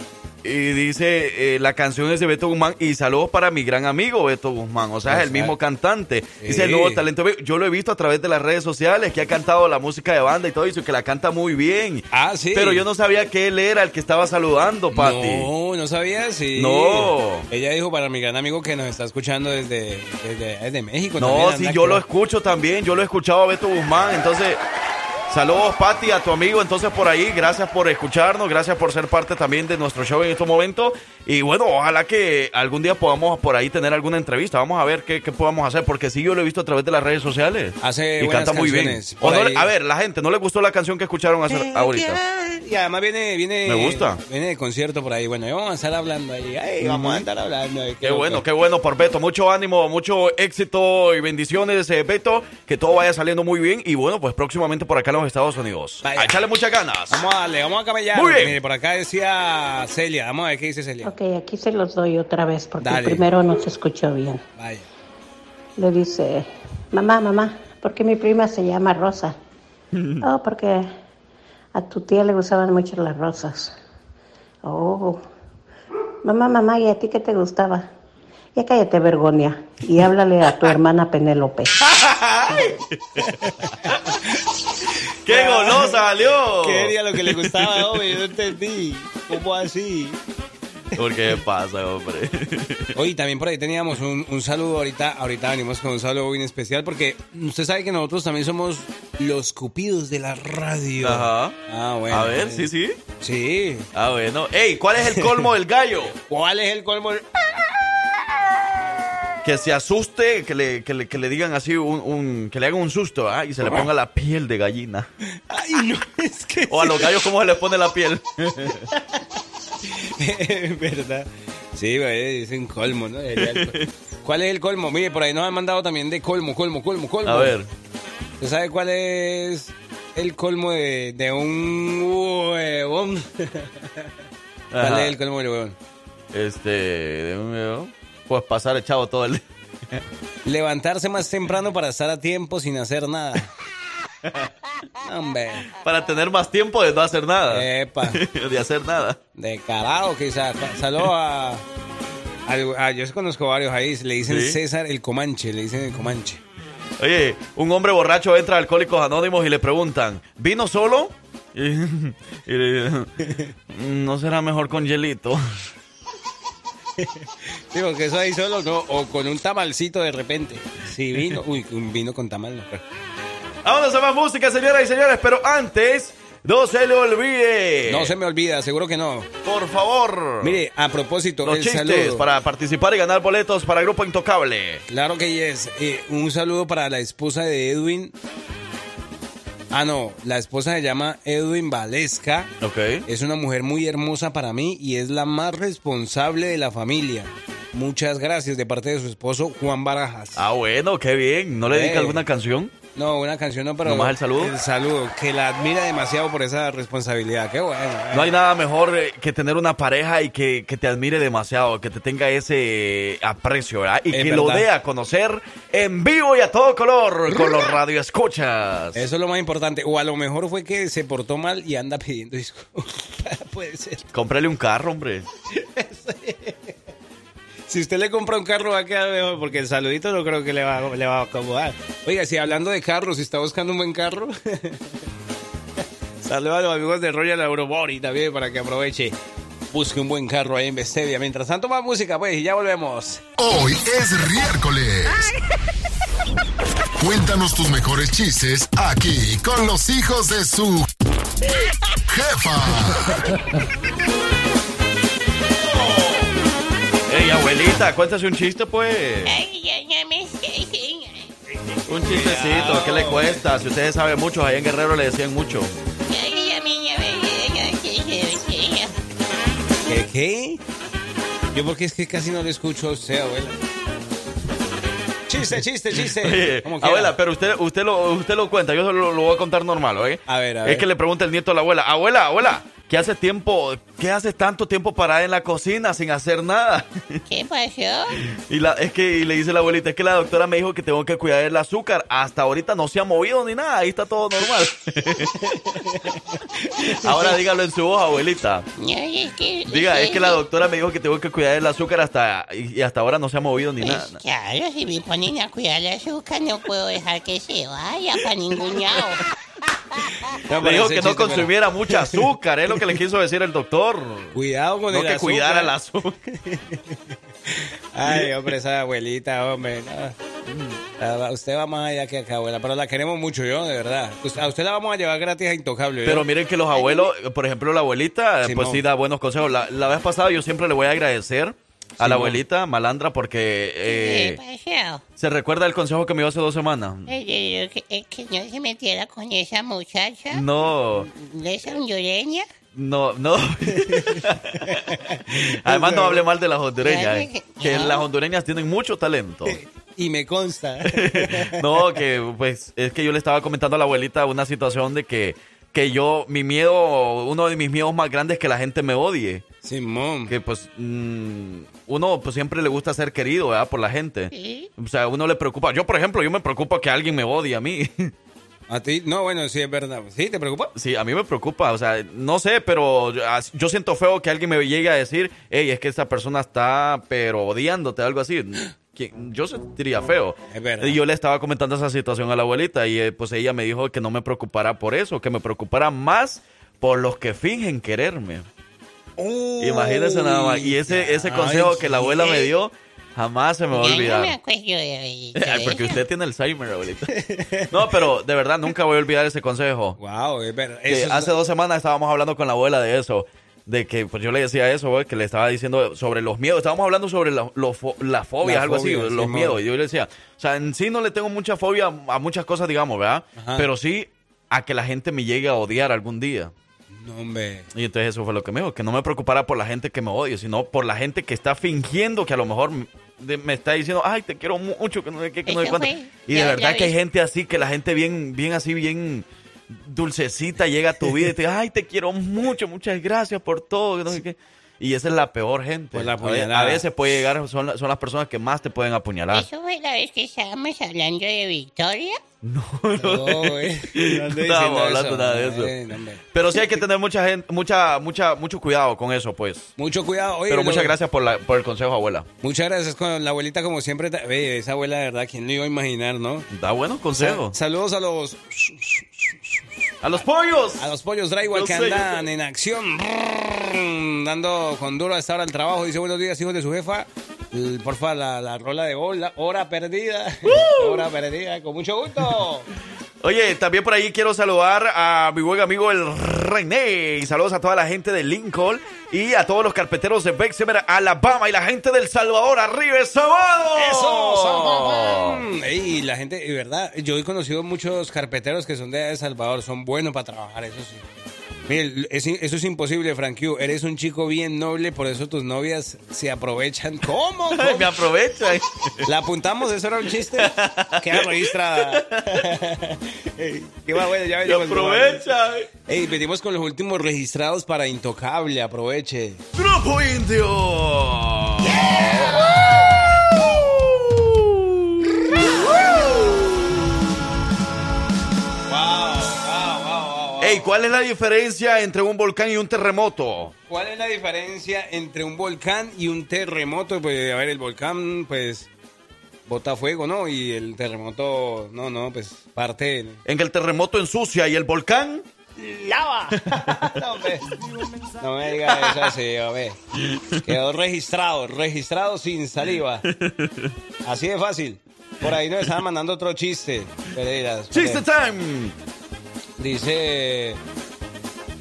y dice eh, la canción es de Beto Guzmán y saludos para mi gran amigo Beto Guzmán, o sea, es el mismo cantante. Dice el nuevo talento. Yo lo he visto a través de las redes sociales que ha cantado la música de banda y todo eso, que la canta muy bien. Ah, sí. Pero yo no sabía que él era el que estaba saludando, Pati. No, no sabías, sí. No. Ella dijo para mi gran amigo que nos está escuchando desde, desde, desde México. No, también, sí, yo que- lo escucho también, yo lo he escuchado a Beto Guzmán, entonces... Saludos, Pati, a tu amigo, entonces por ahí, gracias por escucharnos, gracias por ser parte también de nuestro show en estos momentos. Y bueno, ojalá que algún día podamos por ahí tener alguna entrevista. Vamos a ver qué, qué podamos hacer, porque sí, yo lo he visto a través de las redes sociales. Hace y buenas canta muy bien. O no a ver, la gente, ¿no le gustó la canción que escucharon hace- ahorita? Y además viene, viene. Me gusta. Viene de concierto por ahí. Bueno, vamos a estar hablando ahí. Ay, vamos a estar hablando. ahí, Qué bueno, qué bueno por Beto. Mucho ánimo, mucho éxito y bendiciones, eh, Beto. Que todo vaya saliendo muy bien. Y bueno, pues próximamente por acá en los Estados Unidos. Vaya. A echarle muchas ganas. Vamos a darle, vamos a camellar. Muy bien. Mire, por acá decía Celia. Vamos a ver qué dice Celia. Ok, aquí se los doy otra vez porque Dale. el primero no se escuchó bien. Vaya. Le dice, mamá, mamá, ¿por qué mi prima se llama Rosa? oh, porque a tu tía le gustaban mucho las rosas. Oh, mamá, mamá, ¿y a ti qué te gustaba? Ya cállate, Vergonia, y háblale a tu hermana Penélope. ¡Qué golosa salió! ¿Qué era lo que le gustaba, hombre? Yo no entendí. ¿Cómo así? ¿Por qué pasa, hombre? Oye, también por ahí teníamos un, un saludo ahorita. Ahorita venimos con un saludo bien especial porque usted sabe que nosotros también somos los cupidos de la radio. Ajá. Ah, bueno. A ver, sí, sí. Sí. Ah, bueno. Ey, ¿cuál es el colmo del gallo? ¿Cuál es el colmo? del- Que se asuste, que le, que le, que le digan así, un, un- que le hagan un susto, ¿ah? Y se le ponga la piel de gallina. Ay, no, es que. O a los gallos, ¿cómo se les pone la piel? ¿Verdad? Sí, güey, es un colmo, ¿no? ¿Cuál es el colmo? Mire, por ahí nos han mandado también de colmo, colmo, colmo, colmo. A ver. ¿Usted sabe cuál es el colmo de, de un huevón? ¿Cuál Ajá. es el colmo del huevón? Este, de un video, pues pasar echado todo el día. Levantarse más temprano para estar a tiempo sin hacer nada. Hombre, Para tener más tiempo de no hacer nada. epa, de hacer nada. de carajo quizás. Saludos a, Algo- ah, yo conozco varios ahí. Le dicen ¿Sí? César el Comanche. Le dicen el Comanche. Oye, un hombre borracho entra a Alcohólicos Anónimos y le preguntan, ¿vino solo? Y, y le dicen, ¿no será mejor con hielito? Sí, porque eso ahí solo no. O con un tamalcito de repente. Sí, vino. Uy, un vino con tamal no. Vámonos a más música, señoras y señores, pero antes, no se le olvide. No se me olvida, seguro que no. Por favor. Mire, a propósito, Los el chistes saludo. para participar y ganar boletos para Grupo Intocable. Claro que es. Eh, un saludo para la esposa de Edwin. Ah, no, la esposa se llama Edwin Valesca. Ok. Es una mujer muy hermosa para mí y es la más responsable de la familia. Muchas gracias de parte de su esposo Juan Barajas. Ah, bueno, qué bien. ¿No le dedica Eh. alguna canción? No, una canción no, pero... ¿Nomás el saludo? El saludo, que la admira demasiado por esa responsabilidad. Qué bueno. eh. No hay nada mejor eh, que tener una pareja y que, que te admire demasiado, que te tenga ese aprecio, ¿verdad? Y Es que lo dé a conocer en vivo y a todo color con los radioescuchas. Eso es lo más importante. O a lo mejor fue que se portó mal y anda pidiendo disculpas. Puede ser. Cómprale un carro, hombre. Si usted le compra un carro va a quedar mejor porque el saludito no creo que le va, le va a acomodar. Oiga, si hablando de carros, si está buscando un buen carro, saludos a los amigos de Royal Eurobody también para que aproveche. Busque un buen carro ahí en Bestevia. Mientras tanto, más música, pues, y ya volvemos. Hoy es miércoles. Cuéntanos tus mejores chistes aquí con los hijos de su jefa. Ey, abuelita, cuéntase un chiste, pues. Un chistecito, ¿qué le cuesta? Si ustedes saben mucho, ahí en Guerrero le decían mucho. ¿Qué? ¿Qué? Yo porque es que casi no le escucho a usted, abuela. Chiste, chiste, chiste. Oye, abuela, pero usted, usted, lo, usted lo cuenta, yo lo, lo voy a contar normal, ¿oye? A ver, a Es ver. que le pregunta el nieto a la abuela, abuela, abuela, ¿qué hace tiempo, qué hace tanto tiempo parada en la cocina sin hacer nada? ¿Qué pasó? Y la, es que y le dice la abuelita, es que la doctora me dijo que tengo que cuidar el azúcar. Hasta ahorita no se ha movido ni nada, ahí está todo normal. Ahora dígalo en su voz, abuelita. Ay, es que- Diga, es que la doctora me dijo que tengo que cuidar el azúcar hasta y, y hasta ahora no se ha movido ni nada. Pues claro, si me ponen a cuidar el azúcar, no puedo dejar que se vaya para ningún lado. No, Me pero dijo que no consumiera mucha azúcar, es lo que le quiso decir el doctor. Cuidado con No el que azúcar. cuidara el azúcar. Ay, hombre, esa abuelita, hombre. no. Usted va más allá que acá, abuela, pero la queremos mucho yo, de verdad. A usted la vamos a llevar gratis a Intocable. Pero miren que los abuelos, por ejemplo, la abuelita, pues sí da buenos consejos. La, la vez pasada yo siempre le voy a agradecer a la abuelita Malandra porque eh, se recuerda el consejo que me dio hace dos semanas. Ay, que- Es que no se metiera con esa muchacha. No, ¿De esa hondureña? no, no. Además no hable mal de las hondureñas, eh, que No. las hondureñas tienen mucho talento. Y me consta. No, que pues es que yo le estaba comentando a la abuelita una situación de que, que yo, mi miedo, uno de mis miedos más grandes es que la gente me odie. Simón. Que pues mm, uno pues siempre le gusta ser querido, ¿verdad? Por la gente. Sí. O sea, uno le preocupa. Yo, por ejemplo, yo me preocupo que alguien me odie a mí. ¿A ti? No, bueno, sí, es verdad. ¿Sí? ¿Te preocupa? Sí, a mí me preocupa. O sea, no sé, pero yo, yo siento feo que alguien me llegue a decir, hey, es que esta persona está, pero odiándote, algo así. ¿Quién? Yo sentiría feo. Es verdad. Y yo le estaba comentando esa situación a la abuelita y eh, pues ella me dijo que no me preocupara por eso, que me preocupara más por los que fingen quererme. Imagínese nada más. Y ese, ese consejo que la abuela me dio, jamás se me va a Ya no me olvidar. acuerdo Porque eso. usted tiene Alzheimer, abuelita. No, pero de verdad nunca voy a olvidar ese consejo. Wow, es verdad. Que Eso es- hace dos semanas estábamos hablando con la abuela de eso. De que pues yo le decía eso, güey, que le estaba diciendo sobre los miedos. Estábamos hablando sobre la- los fo- las fobias, algo así, los miedos. Y yo le decía, o sea, en sí no le tengo mucha fobia a muchas cosas, digamos, ¿verdad? Ajá. Pero sí a que la gente me llegue a odiar algún día. No, hombre. Y entonces eso fue lo que me dijo, que no me preocupara por la gente que me odia, sino por la gente que está fingiendo que a lo mejor de- me está diciendo, ay, te quiero mucho, que no sé qué, que no sé cuánto. Y de verdad que hay gente así, que la gente bien, bien así, bien dulcecita llega a tu vida y te dice, ay, te quiero mucho, muchas gracias por todo, que no sé qué. Y esa es la peor gente. Pues la A ve- apuñalada. a veces puede llegar, son, son las personas que más te pueden apuñalar. ¿Eso fue la vez que estábamos hablando de Victoria? No, no No estábamos hablando eso. nada de eso. Eh, no. Pero sí hay que tener mucha gente, mucha, mucha, mucho cuidado con eso, pues. Mucho cuidado. Oye, Pero lo- muchas gracias por, la, por el consejo, abuela. Muchas gracias con la abuelita, como siempre. esa abuela, de verdad, ¿quién lo iba a imaginar, no? Da buenos consejos. Sa- saludos a los ¡A los pollos! a los pollos Drywall que sé, andan en acción, dando con duro a esta hora al trabajo. Dice buenos días, hijos de su jefa. Porfa, la, la rola de bola, hora perdida. hora perdida, con mucho gusto. Oye, también por ahí quiero saludar a mi buen amigo el René. Y saludos a toda la gente de Lincoln y a todos los carpeteros de Bexemer, Alabama y la gente del Salvador. ¡Arriba el sábado! Eso. Ey, la gente, de verdad, yo he conocido muchos carpeteros que son de El Salvador, son buenos para trabajar, eso sí. Mire, es- eso es imposible, Frank Q. Eres un chico bien noble, por eso tus novias se aprovechan. ¿Cómo? ¿Cómo? Me aprovechan. ¿La apuntamos? ¿Eso era un chiste? Queda registrada. Qué va, bueno, ya Me venimos. aprovechan. Ey, venimos con los últimos registrados para Intocable, aproveche. Grupo Indio. Wow, ¿cuál es la diferencia entre un volcán y un terremoto? ¿Cuál es la diferencia entre un volcán y un terremoto? Pues, a ver, el volcán, pues, bota fuego, ¿no? Y el terremoto, no, no, pues, parte... En que el terremoto ensucia y el volcán ¡Lava! no, me digas eso así, hombre. Quedó registrado, registrado sin saliva. Así de fácil. Por ahí nos estaban mandando otro chiste. Pereiras. ¡Chiste time! Dice.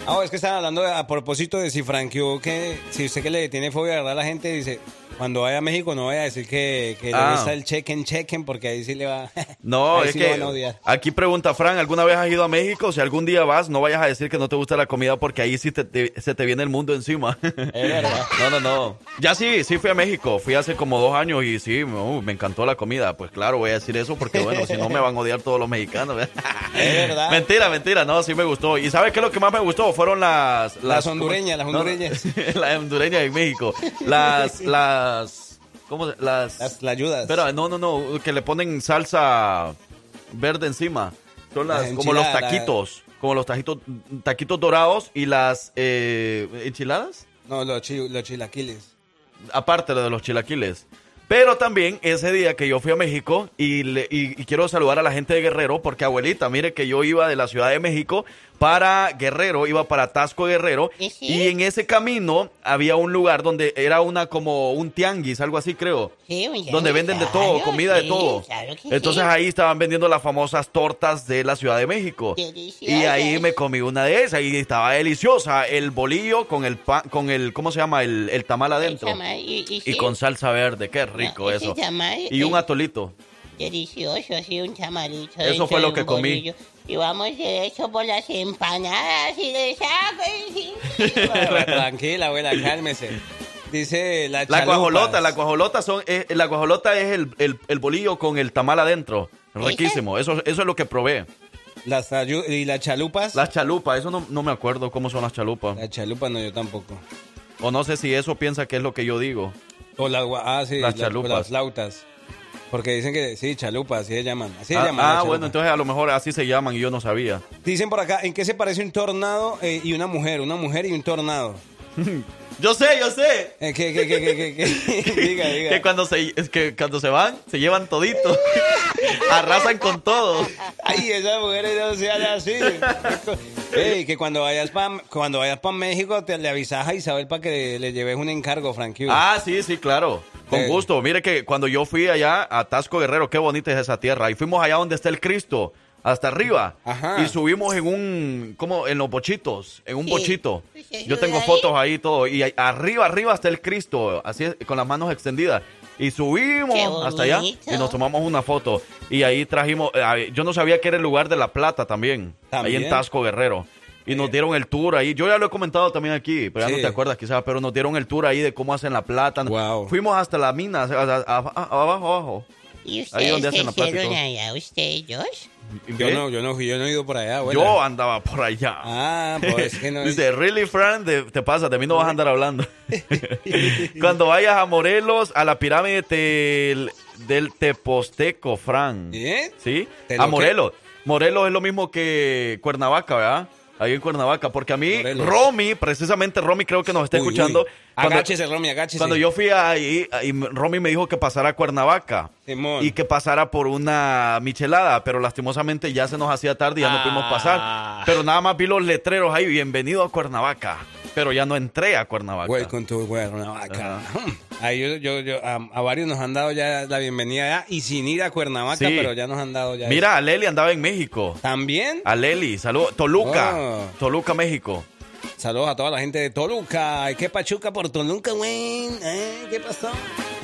Ah, es que estaban hablando a propósito de si Frankie que si usted que le tiene fobia a la gente dice cuando vaya a México no vaya a decir que, que Ah. le gusta el chequen chequen porque ahí sí le va No, es sí que van a odiar. aquí pregunta Fran, ¿alguna vez has ido a México? Si algún día vas, no vayas a decir que no te gusta la comida porque ahí sí te- te- se te viene el mundo encima. Es verdad. No, no, no. Ya sí, sí fui a México. Fui hace como dos años y sí, uh, me encantó la comida. Pues claro, voy a decir eso porque bueno, si no me van a odiar todos los mexicanos. Es verdad. Mentira, mentira, no, sí me gustó. ¿Y sabes qué es lo que más me gustó? Fueron las... Las hondureñas, las no, hondureñas. las hondureñas en México. Las... las ¿Cómo se- Las... Las ayudas. Espera, no, no, no, que le ponen salsa verde encima. Son las, Las como los taquitos, como los taquitos, taquitos dorados y las eh, enchiladas, No, los, chi- los chilaquiles. aparte de los chilaquiles. Pero también ese día que yo fui a México y, le- y- y quiero saludar a la gente de Guerrero porque abuelita, mire que yo iba de la Ciudad de México para Guerrero, iba para Tasco Guerrero ¿Y sí? y en ese camino había un lugar donde era una como un tianguis, algo así creo. Sí, donde venden de todo, comida de todo. claro que Entonces ahí estaban vendiendo las famosas tortas de la Ciudad de México. Deliciosas. Y ahí me comí una de esas y estaba deliciosa. El bolillo con el pan, con el, ¿cómo se llama? El, el tamal adentro. Tamal, y, y Y sí, con salsa verde, qué rico eso. tamal, Y un eh, atolito. Delicioso, así un chamarito. Eso fue lo que comí. bolillo. Y vamos de eso por las empanadas y de saco y. Tranquila, abuela, cálmese. Dice la La chalupas. guajolota, la guajolota son, eh, la guajolota es el, el- el bolillo con el tamal adentro. Riquísimo. Eso, eso es lo que probé. Las y las chalupas. Las chalupas, eso no, no me acuerdo cómo son las chalupas. Las chalupas no, yo tampoco. O no sé si eso piensa que es lo que yo digo. O las, gua- ah, sí, Las la- chalupas. Las flautas. Porque dicen que sí, chalupas, así se llaman. Así se ah, llaman. ah, bueno, entonces a lo mejor así se llaman y yo no sabía. Dicen por acá, ¿en qué se parece un tornado eh, y una mujer? Una mujer y un tornado. Yo sé, yo sé. Eh, ¿Qué, qué, qué, qué, qué, qué? diga, diga. Que cuando se, es que cuando se van, se llevan todito. Arrasan con todo. Ay, esas mujeres no sean así. Ey, que cuando vayas para cuando vayas para México te le avisas a Isabel para que le, lleves un encargo, Frankie. Ah, sí, sí, claro. Con Sí. gusto. Mire que cuando yo fui allá a Tasco Guerrero, qué bonita es esa tierra. Y fuimos allá donde está el Cristo, hasta arriba. Ajá. Y subimos en un, como en los bochitos, en un Sí. bochito. Yo tengo ahí. fotos ahí todo. Y ahí- arriba, arriba está el Cristo, así es, con las manos extendidas. Y subimos hasta allá y nos tomamos una foto. Y ahí trajimos, eh, yo no sabía que era el lugar de La Plata también, ¿También? ahí en Tasco Guerrero. Y nos dieron el tour ahí. Yo ya lo he comentado también aquí, pero ya Sí. no te acuerdas quizás, pero nos dieron el tour ahí de cómo hacen la plata. Wow. Fuimos hasta la mina, a- a- a- a- abajo, abajo. ¿Y Ahí ustedes donde qué hacen la plaza y hicieron todo. allá? ¿Ustedes dos? Yo no, yo no, yo no he ido por allá, abuela. Yo andaba por allá. Ah, pues es que no Dice, really, Fran, te, te pasa, de mí no vas a andar hablando. Cuando vayas a Morelos, a la pirámide del, del Teposteco, Fran. ¿Eh? ¿Sí? ¿Te A? Morelos. Morelos es lo mismo que Cuernavaca, ¿verdad? Ahí en Cuernavaca, porque a mí, Morelos. Romy, precisamente Romy creo que nos está Uy, escuchando. uy. Agáchese, Romy, agáchese. Cuando yo fui ahí, ahí, Romy me dijo que pasara a Cuernavaca Simón. y que pasara por una michelada, pero lastimosamente ya se nos hacía tarde y ya no pudimos Ah. pasar. Pero nada más vi los letreros ahí, bienvenido a Cuernavaca. Pero ya no entré a Cuernavaca. Welcome to Cuernavaca. Ahí yo, yo, yo- a, a varios nos han dado ya la bienvenida ya, y sin ir a Cuernavaca, Sí. pero ya nos han dado ya. Mira, a Leli andaba en México. ¿También? A Leli, saludos. Toluca. Oh. Toluca, México. Saludos a toda la gente de Toluca. ¿Qué pachuca por Toluca, güey? ¿Eh? ¿Qué pasó?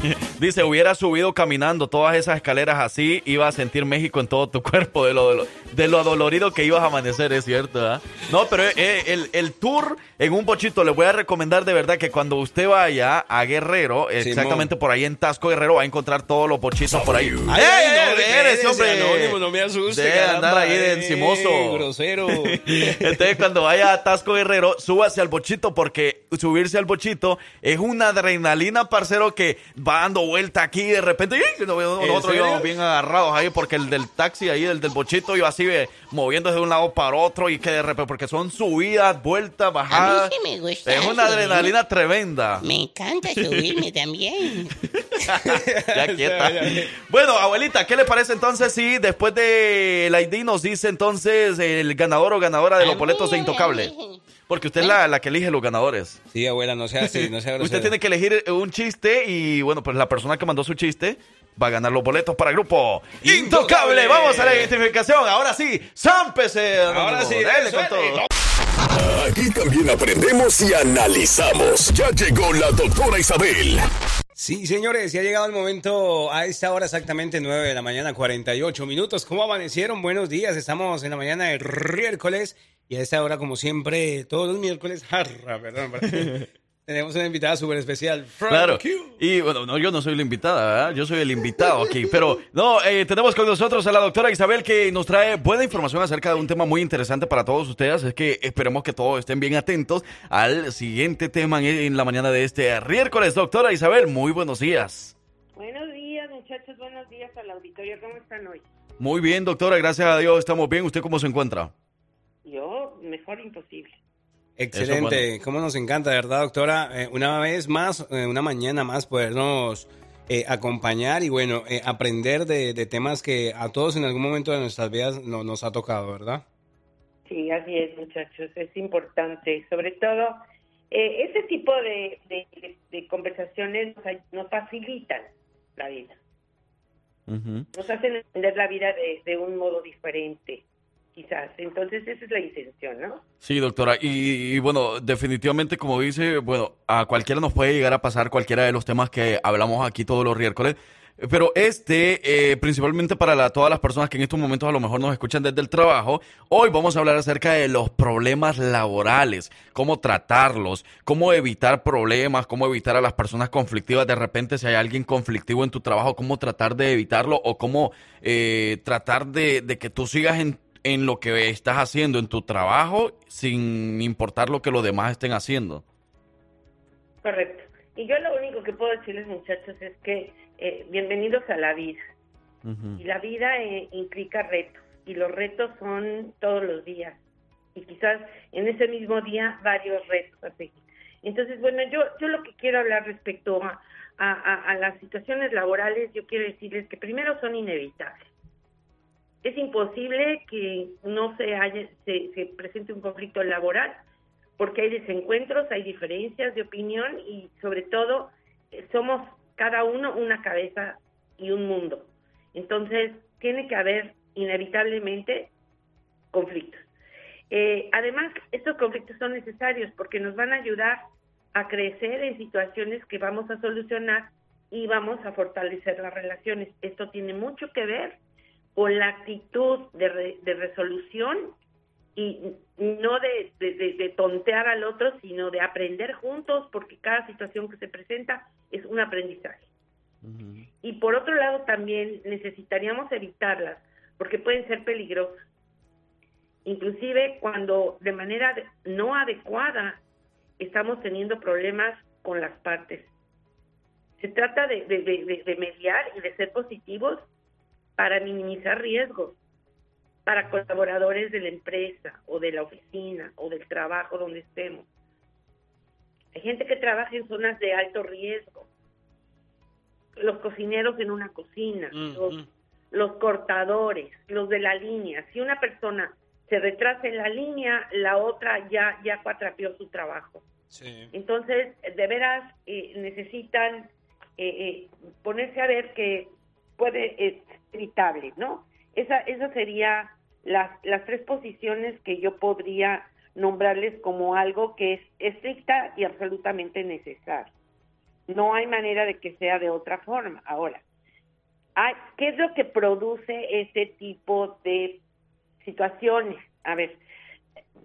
Dice, hubiera subido caminando todas esas escaleras así, iba a sentir México en todo tu cuerpo, de lo, de lo, de lo dolorido que ibas a amanecer, es cierto, ¿ah? No, pero eh, el, el tour en un bochito, les voy a recomendar de verdad que cuando usted vaya a Guerrero, exactamente por ahí en Tasco Guerrero, va a encontrar todos los bochitos por ahí. ¡Ay, Ay, no, eres, hombre! anónimo, no me asuste, De andar ahí de eh, encimoso. grosero. Entonces, cuando vaya a Tasco Guerrero, súbase al bochito porque subirse al bochito es una adrenalina, parcero, que va dando vuelta aquí y de repente ¡ih! nosotros íbamos bien agarrados ahí porque el del taxi ahí, el del bochito, iba así eh, moviéndose de un lado para otro y que de repente, porque son subidas, vueltas, bajadas. A mí sí me gusta. Es una adrenalina tremenda. Me encanta subirme también. Ya quieta. Bueno, abuelita, ¿qué le parece entonces si después de la ID nos dice entonces el ganador o ganadora de los boletos de Intocable? Porque usted es la, la que elige los ganadores. Sí, abuela, no sea así, no sea. Usted tiene que elegir un chiste y bueno, pues la persona que mandó su chiste va a ganar los boletos para el grupo Intocable. Vamos a la identificación. Ahora sí, zámpese. Ahora sí, dale con todo. Aquí también aprendemos y analizamos. Ya llegó la doctora Isabel. Sí, señores, ya ha llegado el momento a esta hora exactamente 9 de la mañana, 48 minutos. ¿Cómo amanecieron? Buenos días, estamos en la mañana de miércoles y a esta hora, como siempre, todos los miércoles, jarra, perdón, tenemos una invitada súper especial. Frank Claro. Q. Y bueno, no, yo no soy la invitada, ¿verdad? Yo soy el invitado aquí. Pero no, eh, tenemos con nosotros a la doctora Isabel que nos trae buena información acerca de un tema muy interesante para todos ustedes. Es que esperemos que todos estén bien atentos al siguiente tema en, en la mañana de este miércoles. Doctora Isabel, muy buenos días. Buenos días, muchachos. Buenos días al auditorio. ¿Cómo están hoy? Muy bien, doctora, gracias a Dios estamos bien. ¿Usted cómo se encuentra? Yo, mejor imposible. Excelente, es cómo nos encanta, ¿verdad, doctora? Eh, una vez más, eh, una mañana más, podernos eh, acompañar y, bueno, eh, aprender de, de temas que a todos en algún momento de nuestras vidas no- nos ha tocado, ¿verdad? Sí, así es, muchachos. Es importante. Sobre todo, eh, ese tipo de, de- de- de conversaciones nos, nos facilitan la vida. Nos hacen entender la vida de, de un modo diferente, quizás. Entonces, esa es la intención, ¿no? Sí, doctora. Y, y, bueno, definitivamente, como dice, bueno, a cualquiera nos puede llegar a pasar cualquiera de los temas que hablamos aquí todos los miércoles. Pero este, eh, principalmente para la- todas las personas que en estos momentos a lo mejor nos escuchan desde el trabajo, hoy vamos a hablar acerca de los problemas laborales, cómo tratarlos, cómo evitar problemas, cómo evitar a las personas conflictivas. De repente, si hay alguien conflictivo en tu trabajo, cómo tratar de evitarlo o cómo eh, tratar de, de que tú sigas en, en lo que estás haciendo en tu trabajo sin importar lo que los demás estén haciendo. Correcto. Y yo lo único que puedo decirles, muchachos, es que eh, bienvenidos a la vida. Y la vida eh, implica retos, y los retos son todos los días, y quizás en ese mismo día varios retos a seguir. Entonces, bueno, yo, yo lo que quiero hablar respecto a, a, a- a las situaciones laborales, yo quiero decirles que primero son inevitables. Es imposible que no se, haya, se, se presente un conflicto laboral, porque hay desencuentros, hay diferencias de opinión y sobre todo somos cada uno una cabeza y un mundo. Entonces, tiene que haber inevitablemente conflictos. Eh, además, estos conflictos son necesarios porque nos van a ayudar a crecer en situaciones que vamos a solucionar y vamos a fortalecer las relaciones. Esto tiene mucho que ver con la actitud de, re- de resolución y no de, de- tontear al otro, sino de aprender juntos, porque cada situación que se presenta es un aprendizaje. Y por otro lado también necesitaríamos evitarlas porque pueden ser peligrosas. Inclusive cuando de manera no adecuada estamos teniendo problemas con las partes. Se trata de- de mediar y de ser positivos para minimizar riesgos para colaboradores de la empresa o de la oficina o del trabajo donde estemos. Hay gente que trabaja en zonas de alto riesgo. Los cocineros en una cocina, los, los cortadores, los de la línea. Si una persona se retrasa en la línea, la otra ya, ya cuatrapeó su trabajo. Sí. Entonces, de veras, eh, necesitan eh, eh, ponerse a ver que puede es evitable, ¿no? Esa, esa sería las, las tres posiciones que yo podría nombrarles como algo que es estricta y absolutamente necesario. No hay manera de que sea de otra forma. Ahora, ¿qué es lo que produce este tipo de situaciones? A ver,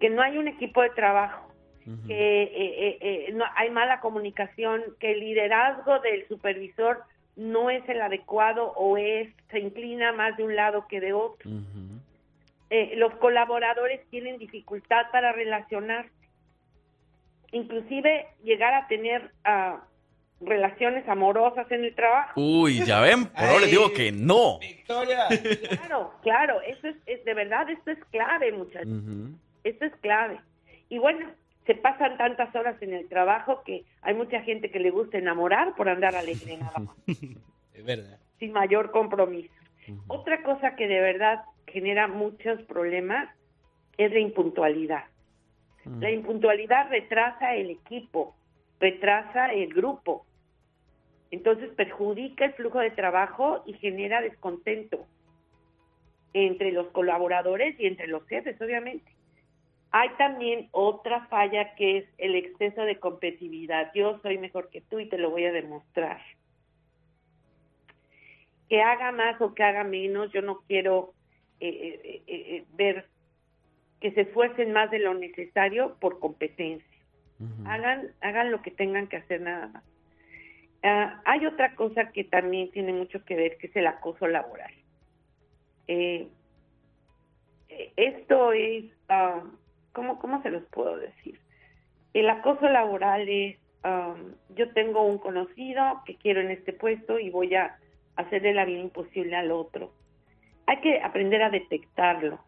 que no hay un equipo de trabajo, que eh, eh, eh, no hay mala comunicación, que el liderazgo del supervisor no es el adecuado o es se inclina más de un lado que de otro. Eh, los colaboradores tienen dificultad para relacionarse, inclusive llegar a tener ah, relaciones amorosas en el trabajo. Uy, ya ven, por ahora les digo que no. Claro, claro, eso es, es- de verdad, esto es clave, muchachos. Esto es clave. Y bueno, se pasan tantas horas en el trabajo que hay mucha gente que le gusta enamorar por andar alegre nada más, Es verdad. sin mayor compromiso. Otra cosa que de verdad genera muchos problemas es la impuntualidad. La impuntualidad retrasa el equipo, retrasa el grupo. Entonces perjudica el flujo de trabajo y genera descontento entre los colaboradores y entre los jefes, obviamente. Hay también otra falla que es el exceso de competitividad. Yo soy mejor que tú y te lo voy a demostrar. Que haga más o que haga menos, yo no quiero eh, eh, eh, eh, ver que se esfuercen más de lo necesario por competencia. Hagan, hagan lo que tengan que hacer nada más. Ah, hay otra cosa que también tiene mucho que ver, que es el acoso laboral. Eh, eh, esto es, ah, ¿cómo, ¿cómo se los puedo decir? El acoso laboral es, ah, yo tengo un conocido que quiero en este puesto y voy a hacerle la vida imposible al otro. Hay que aprender a detectarlo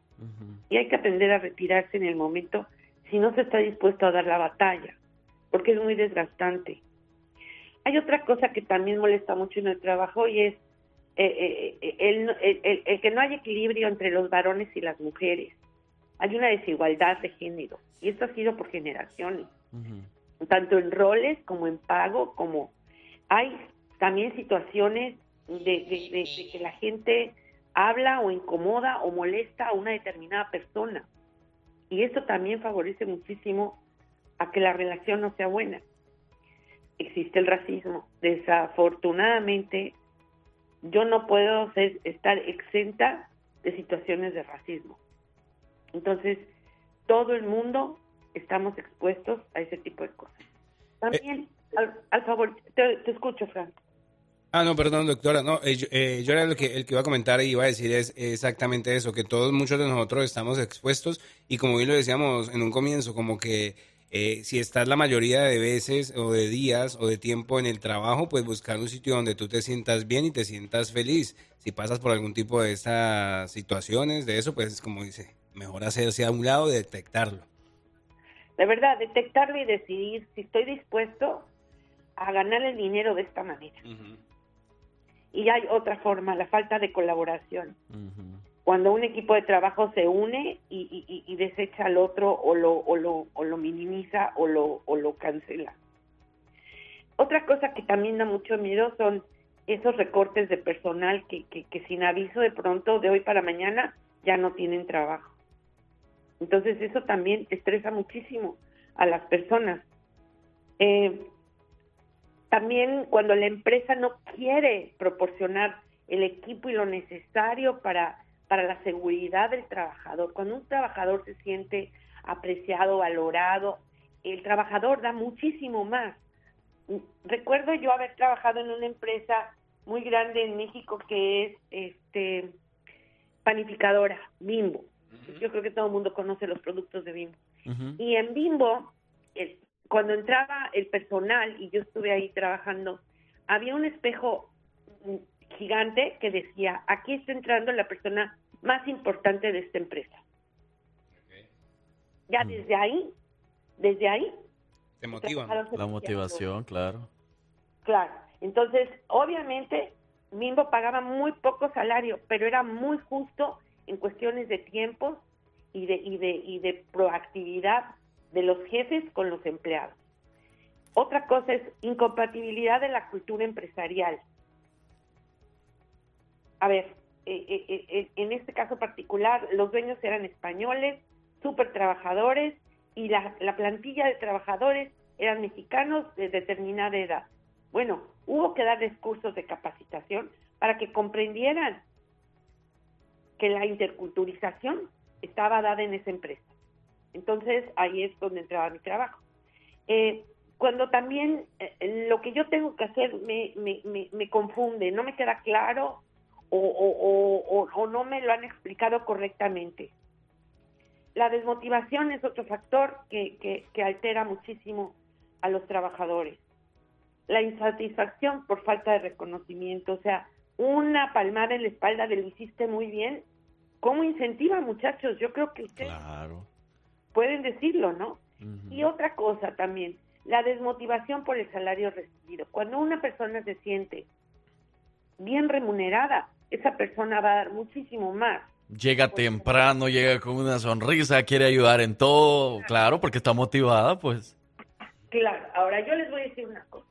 y hay que aprender a retirarse en el momento si no se está dispuesto a dar la batalla, porque es muy desgastante. Hay otra cosa que también molesta mucho en el trabajo y es eh, eh, eh, el, el- el- el que no hay equilibrio entre los varones y las mujeres. Hay una desigualdad de género y esto ha sido por generaciones, tanto en roles como en pago, como hay también situaciones de, de- de- de que la gente habla o incomoda o molesta a una determinada persona y eso también favorece muchísimo a que la relación no sea buena. Existe el racismo. Desafortunadamente, yo no puedo ser- estar exenta de situaciones de racismo. Entonces, todo el mundo estamos expuestos a ese tipo de cosas. También, al, favor, te, escucho, Frank. Ah, no, perdón, doctora. No, eh, yo, eh, yo era el que, el que iba a comentar y iba a decir es exactamente eso, que todos, muchos de nosotros estamos expuestos y como bien lo decíamos en un comienzo, como que eh, si estás la mayoría de veces o de días o de tiempo en el trabajo, pues buscar un sitio donde tú te sientas bien y te sientas feliz. Si pasas por algún tipo de estas situaciones, de eso, pues como dice, mejor hacerse a un lado y detectarlo. De verdad, detectarlo y decidir si estoy dispuesto a ganar el dinero de esta manera. Y hay otra forma, la falta de colaboración. Cuando un equipo de trabajo se une y, y- y- y desecha al otro o lo, o lo, o lo minimiza o lo, o lo cancela. Otra cosa que también da mucho miedo son esos recortes de personal que, que, que sin aviso de pronto, de hoy para mañana, ya no tienen trabajo. Entonces eso también estresa muchísimo a las personas. Eh, también cuando la empresa no quiere proporcionar el equipo y lo necesario para, para la seguridad del trabajador, cuando un trabajador se siente apreciado, valorado, el trabajador da muchísimo más. Recuerdo yo haber trabajado en una empresa muy grande en México que es este panificadora, Bimbo. Yo creo que todo el mundo conoce los productos de Bimbo. Y en Bimbo, el- cuando entraba el personal y yo estuve ahí trabajando, había un espejo mm, gigante que decía, aquí está entrando la persona más importante de esta empresa. Ya desde ahí, desde ahí, Te motivan. La motivación, claro. Claro. Entonces, obviamente, Bimbo pagaba muy poco salario, pero era muy justo en cuestiones de tiempos y de, y de, y de proactividad de los jefes con los empleados. Otra cosa es incompatibilidad de la cultura empresarial. A ver, eh, eh, eh, en este caso particular, los dueños eran españoles, súper trabajadores, y la, la plantilla de trabajadores eran mexicanos de determinada edad. Bueno, hubo que darles cursos de capacitación para que comprendieran que la interculturización estaba dada en esa empresa. Entonces, ahí es donde entraba mi trabajo. Eh, cuando también eh, lo que yo tengo que hacer me, me, me, me confunde, no me queda claro o, o, o, o- no me lo han explicado correctamente. La desmotivación es otro factor que, que, que altera muchísimo a los trabajadores. La insatisfacción por falta de reconocimiento, o sea, una palmada en la espalda de lo hiciste muy bien, ¿cómo incentiva muchachos? Yo creo que ustedes Claro. pueden decirlo, ¿no? Y otra cosa también, la desmotivación por el salario recibido. Cuando una persona se siente bien remunerada, esa persona va a dar muchísimo más. Llega temprano, llega con una sonrisa, quiere ayudar en todo, claro, porque está motivada, pues. Claro, ahora yo les voy a decir una cosa.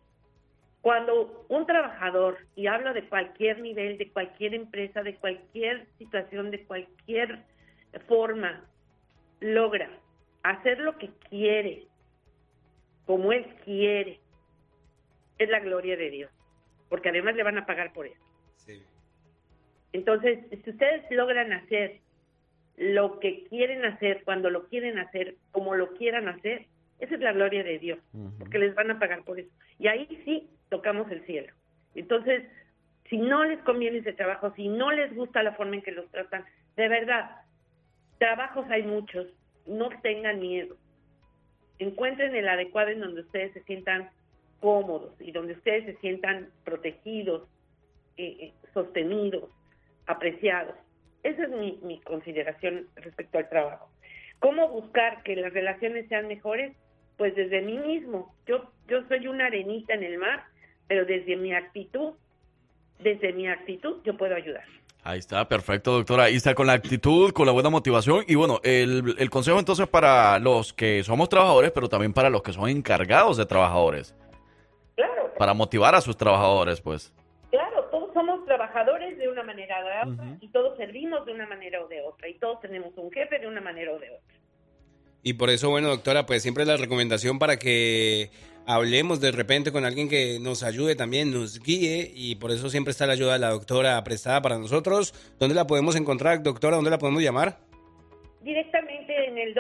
Cuando un trabajador, y hablo de cualquier nivel, de cualquier empresa, de cualquier situación, de cualquier forma, logra hacer lo que quiere, como él quiere, es la gloria de Dios, porque además le van a pagar por eso. Entonces, si ustedes logran hacer lo que quieren hacer, cuando lo quieren hacer, como lo quieran hacer, esa es la gloria de Dios, porque les van a pagar por eso. Y ahí sí tocamos el cielo. Entonces, si no les conviene ese trabajo, si no les gusta la forma en que los tratan, de verdad, trabajos hay muchos, no tengan miedo. Encuentren el adecuado en donde ustedes se sientan cómodos y donde ustedes se sientan protegidos, eh, eh, sostenidos, apreciados. Esa es mi, mi consideración respecto al trabajo. ¿Cómo buscar que las relaciones sean mejores? Pues desde mí mismo. Yo, yo soy una arenita en el mar, pero desde mi actitud, desde mi actitud yo puedo ayudar. Ahí está, perfecto, doctora. Ahí está con la actitud, con la buena motivación. Y bueno, el, el consejo entonces para los que somos trabajadores, pero también para los que son encargados de trabajadores. Claro. Para motivar a sus trabajadores, pues. Claro, todos somos trabajadores de una manera o de otra y todos servimos de una manera o de otra y todos tenemos un jefe de una manera o de otra. Y por eso, bueno, doctora, pues siempre la recomendación para que hablemos de repente con alguien que nos ayude también, nos guíe, y por eso siempre está la ayuda de la doctora prestada para nosotros. ¿Dónde la podemos encontrar, doctora? ¿Dónde la podemos llamar? Directamente en el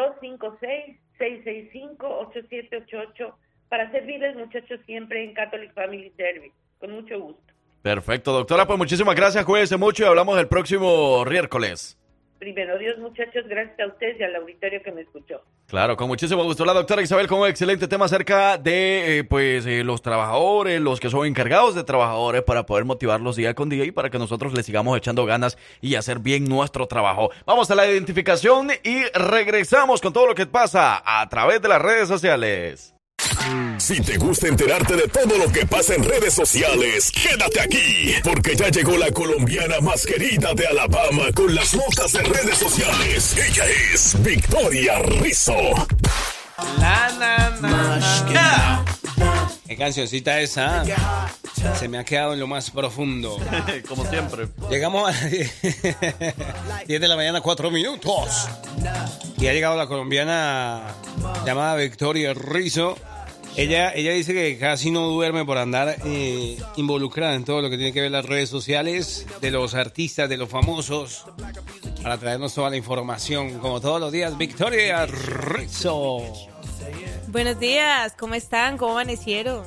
256-665-8788 para servirles muchachos siempre en Catholic Family Service. Con mucho gusto. Perfecto, doctora. Pues muchísimas gracias. Cuídense mucho y hablamos el próximo miércoles. Primero, Dios muchachos, gracias a ustedes y al auditorio que me escuchó. Claro, con muchísimo gusto. La doctora Isabel con un excelente tema acerca de eh, pues eh, los trabajadores, los que son encargados de trabajadores para poder motivarlos día con día y para que nosotros les sigamos echando ganas y hacer bien nuestro trabajo. Vamos a la identificación y regresamos con todo lo que pasa a través de las redes sociales. Si te gusta enterarte de todo lo que pasa en redes sociales, quédate aquí, porque ya llegó la colombiana más querida de Alabama con las notas de redes sociales. Ella es Victoria Rizzo. La, na, na, na. ¿Qué cancioncita esa? Se me ha quedado en lo más profundo. Como siempre. Llegamos a 10 de la mañana, 4 minutos. Y ha llegado la colombiana llamada Victoria Rizzo. Ella, ella dice que casi no duerme por andar eh, involucrada en todo lo que tiene que ver las redes sociales de los artistas, de los famosos, para traernos toda la información, como todos los días. Victoria Rizzo. Buenos días, ¿cómo están? ¿Cómo amanecieron?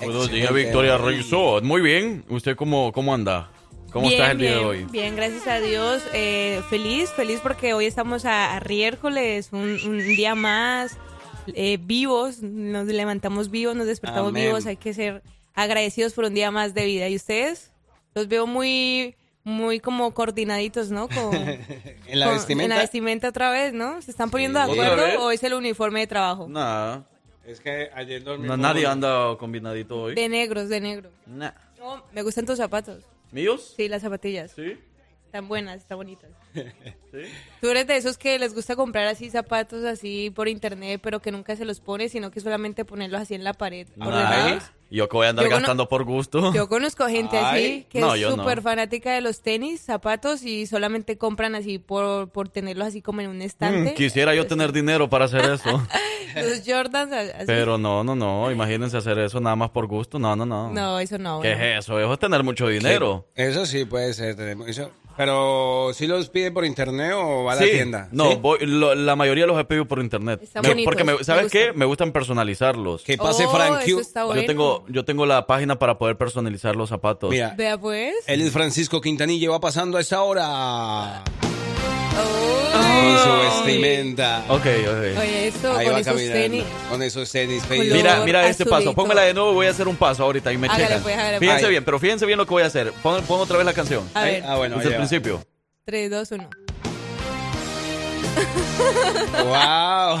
Buenos días, Victoria Rizzo. Muy bien. ¿Usted cómo, cómo anda? ¿Cómo bien, estás el día bien, de hoy? Bien, gracias a Dios. Eh, feliz, feliz porque hoy estamos a, a riércoles, un, un día más, eh, vivos, nos levantamos vivos, nos despertamos Amén. vivos, hay que ser agradecidos por un día más de vida. ¿Y ustedes? Los veo muy, muy como coordinaditos, ¿no? Con, En la con- vestimenta. En la vestimenta otra vez, ¿no? ¿Se están poniendo de acuerdo o es el uniforme de trabajo? Nada. Es que ayer dormí. Na- nadie anda combinadito hoy. De negros, de negro. Nah. No, me gustan tus zapatos. ¿Míos? Sí, las zapatillas. Sí. Están buenas, están bonitas. Tú eres de esos que les gusta comprar así zapatos así por internet, pero que nunca se los pone, sino que solamente ponerlos así en la pared. Ay, yo que voy a andar Yo gastando por gusto. Yo conozco gente Ay. así que No, es no. súper fanática de los tenis, zapatos y solamente compran así por, por tenerlos así como en un Mm, estante. quisiera yo tener dinero para hacer eso. Los Jordans así. Pero no, no, no. Imagínense hacer eso nada más por gusto. No, no, no. No, eso no. ¿Qué bueno. es eso? Eso es tener mucho dinero. Eso sí puede ser. tenemos eso. Pero si los pide por internet o va a la Sí. tienda. No, ¿Sí? voy- lo- la mayoría los he pedido por internet. Me- porque, me- me ¿sabes gustan. qué? Me gustan personalizarlos. Que pase Oh, Frank eso Q. está bueno. Yo tengo, yo tengo la página para poder personalizar los zapatos. Mira, Vea pues. él es Francisco Quintanilla va pasando a esa hora. Con su vestimenta. Ok, ok. Oye, eso Ahí con va esos caminando. tenis. Con esos tenis Color. Mira, mira este azulito. paso. Póngala de nuevo, voy a hacer un paso ahorita y me Hágale, checan. pues, hágale, fíjense pues. bien, pero fíjense bien lo que voy a hacer. Pon, pon otra vez la canción. A ver. Ah, bueno, Desde el ahí va. principio. 3, 2, 1. Wow.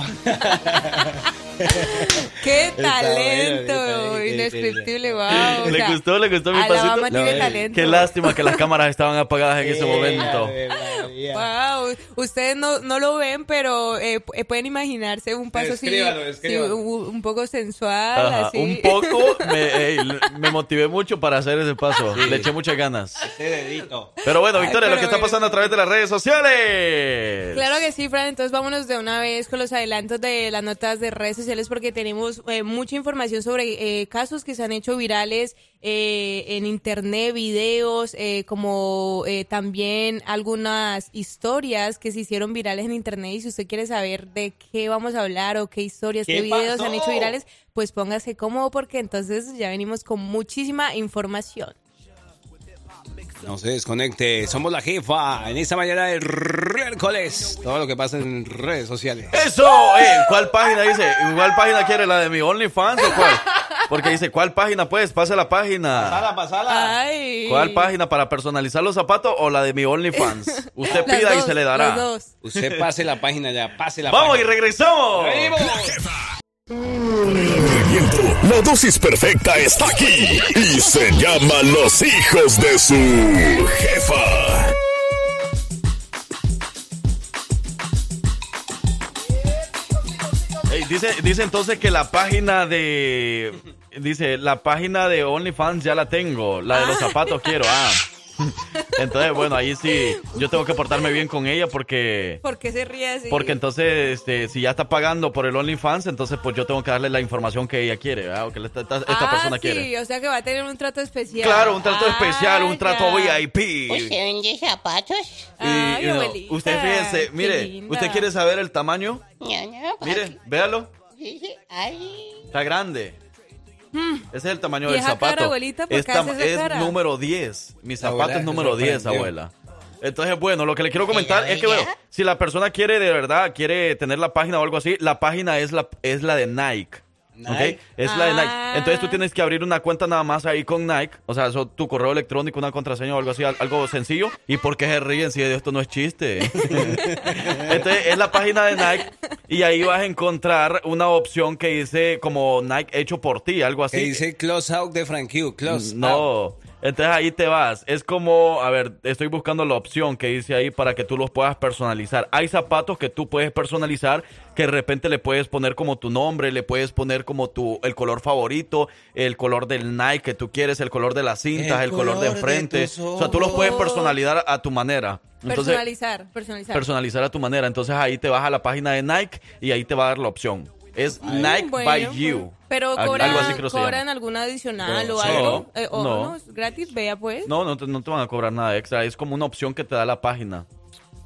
¡Qué talento! Indescriptible, wow. o ¿Le sea, gustó? ¿Le gustó mi pasito? tiene No, talento. Qué lástima que las cámaras estaban apagadas en ese momento. Wow, ustedes no, no lo ven, pero eh, eh, pueden imaginarse un paso así, Descríbalo, sí, descríbalo. un, poco sensual, Ajá, así. Un poco me, ey, me motivé mucho para hacer ese paso. Le eché muchas ganas. Ese dedito. Pero bueno, Ay, Victoria, lo que está pasando a través de las redes sociales. Claro que sí, Fran. Entonces vámonos de una vez con los adelantos de las notas de redes sociales porque tenemos eh, mucha información sobre eh, casos que se han hecho virales eh, en internet, videos, eh, como eh, también algunas historias que se hicieron virales en internet. Y si usted quiere saber de qué vamos a hablar o qué historias, qué, ¿Qué videos se han hecho virales, pues póngase cómodo porque entonces ya venimos con muchísima información. No se desconecte. Somos la jefa en esta mañana de miércoles. Todo lo que pasa en redes sociales. ¡Eso! Eh, ¿Cuál página dice? ¿Cuál página quiere? ¿La de mi OnlyFans o cuál? Porque dice, ¿cuál página pues? Pase la página. Pasala, pasala. Ay. ¿Cuál página para personalizar los zapatos o la de mi OnlyFans? Usted Las pida y se le dará. Usted pase la página ya, pase la Vamos y página. regresamos. ¡Venimos! Entretenimiento. La dosis perfecta está aquí y se llama Los hijos de su jefa. Dice, dice entonces que la página de. Dice, la página de OnlyFans ya la tengo. La de los zapatos quiero. Ah. Entonces, bueno, ahí sí, yo tengo que portarme bien con ella porque. ¿Por qué se ríe así? Porque entonces, este, si ya está pagando por el OnlyFans, entonces pues yo tengo que darle la información que ella quiere, ¿verdad? O que esta, esta- esta ah, persona sí, quiere. o sea que va a tener un trato especial. Claro, un trato Ah, especial, un trato ya. VIP. ¿Usted vende zapatos? Y, Ay, no, usted fíjese, mire. ¿usted quiere saber el tamaño? No, no, ¿para Mire, véalo, Ay, está grande. Ese es el tamaño ¿Y del esa zapato. cara, abuelita? ¿Por es, cara? número 10. Mi zapato Abuela, es número 10, sorprendió. abuela. Entonces, bueno, lo que le quiero comentar ¿Ella, es que, bueno, si la persona quiere de verdad, quiere tener la página o algo así, la página es la, es la de Nike. ¿Ok? Nike. Es la de Nike. Ah. Entonces tú tienes que abrir una cuenta nada más ahí con Nike. O sea, eso, tu correo electrónico, una contraseña o algo así, al- algo sencillo. ¿Y por qué se ríen si esto no es chiste? Entonces es la página de Nike y ahí vas a encontrar una opción que dice como Nike hecho por ti, algo así. Que dice Close Out de Frank Q. Close Out. Entonces ahí te vas. Es como, a ver, estoy buscando la opción que dice ahí para que tú los puedas personalizar. Hay zapatos que tú puedes personalizar que de repente le puedes poner como tu nombre, le puedes poner como tu el color favorito, el color del Nike que tú quieres, el color de las cintas, el, El color, de color de enfrente. o sea, tú los puedes personalizar a tu manera. Entonces, Personalizar, personalizar. personalizar a tu manera. Entonces ahí te vas a la página de Nike y ahí te va a dar la opción. Es Nike Bueno, by You. Pero cobran, algo así que cobran alguna adicional No, o algo. No, Eh, o no. no, es gratis, vea pues. No, no te, no te van a cobrar nada extra. Es como una opción que te da la página.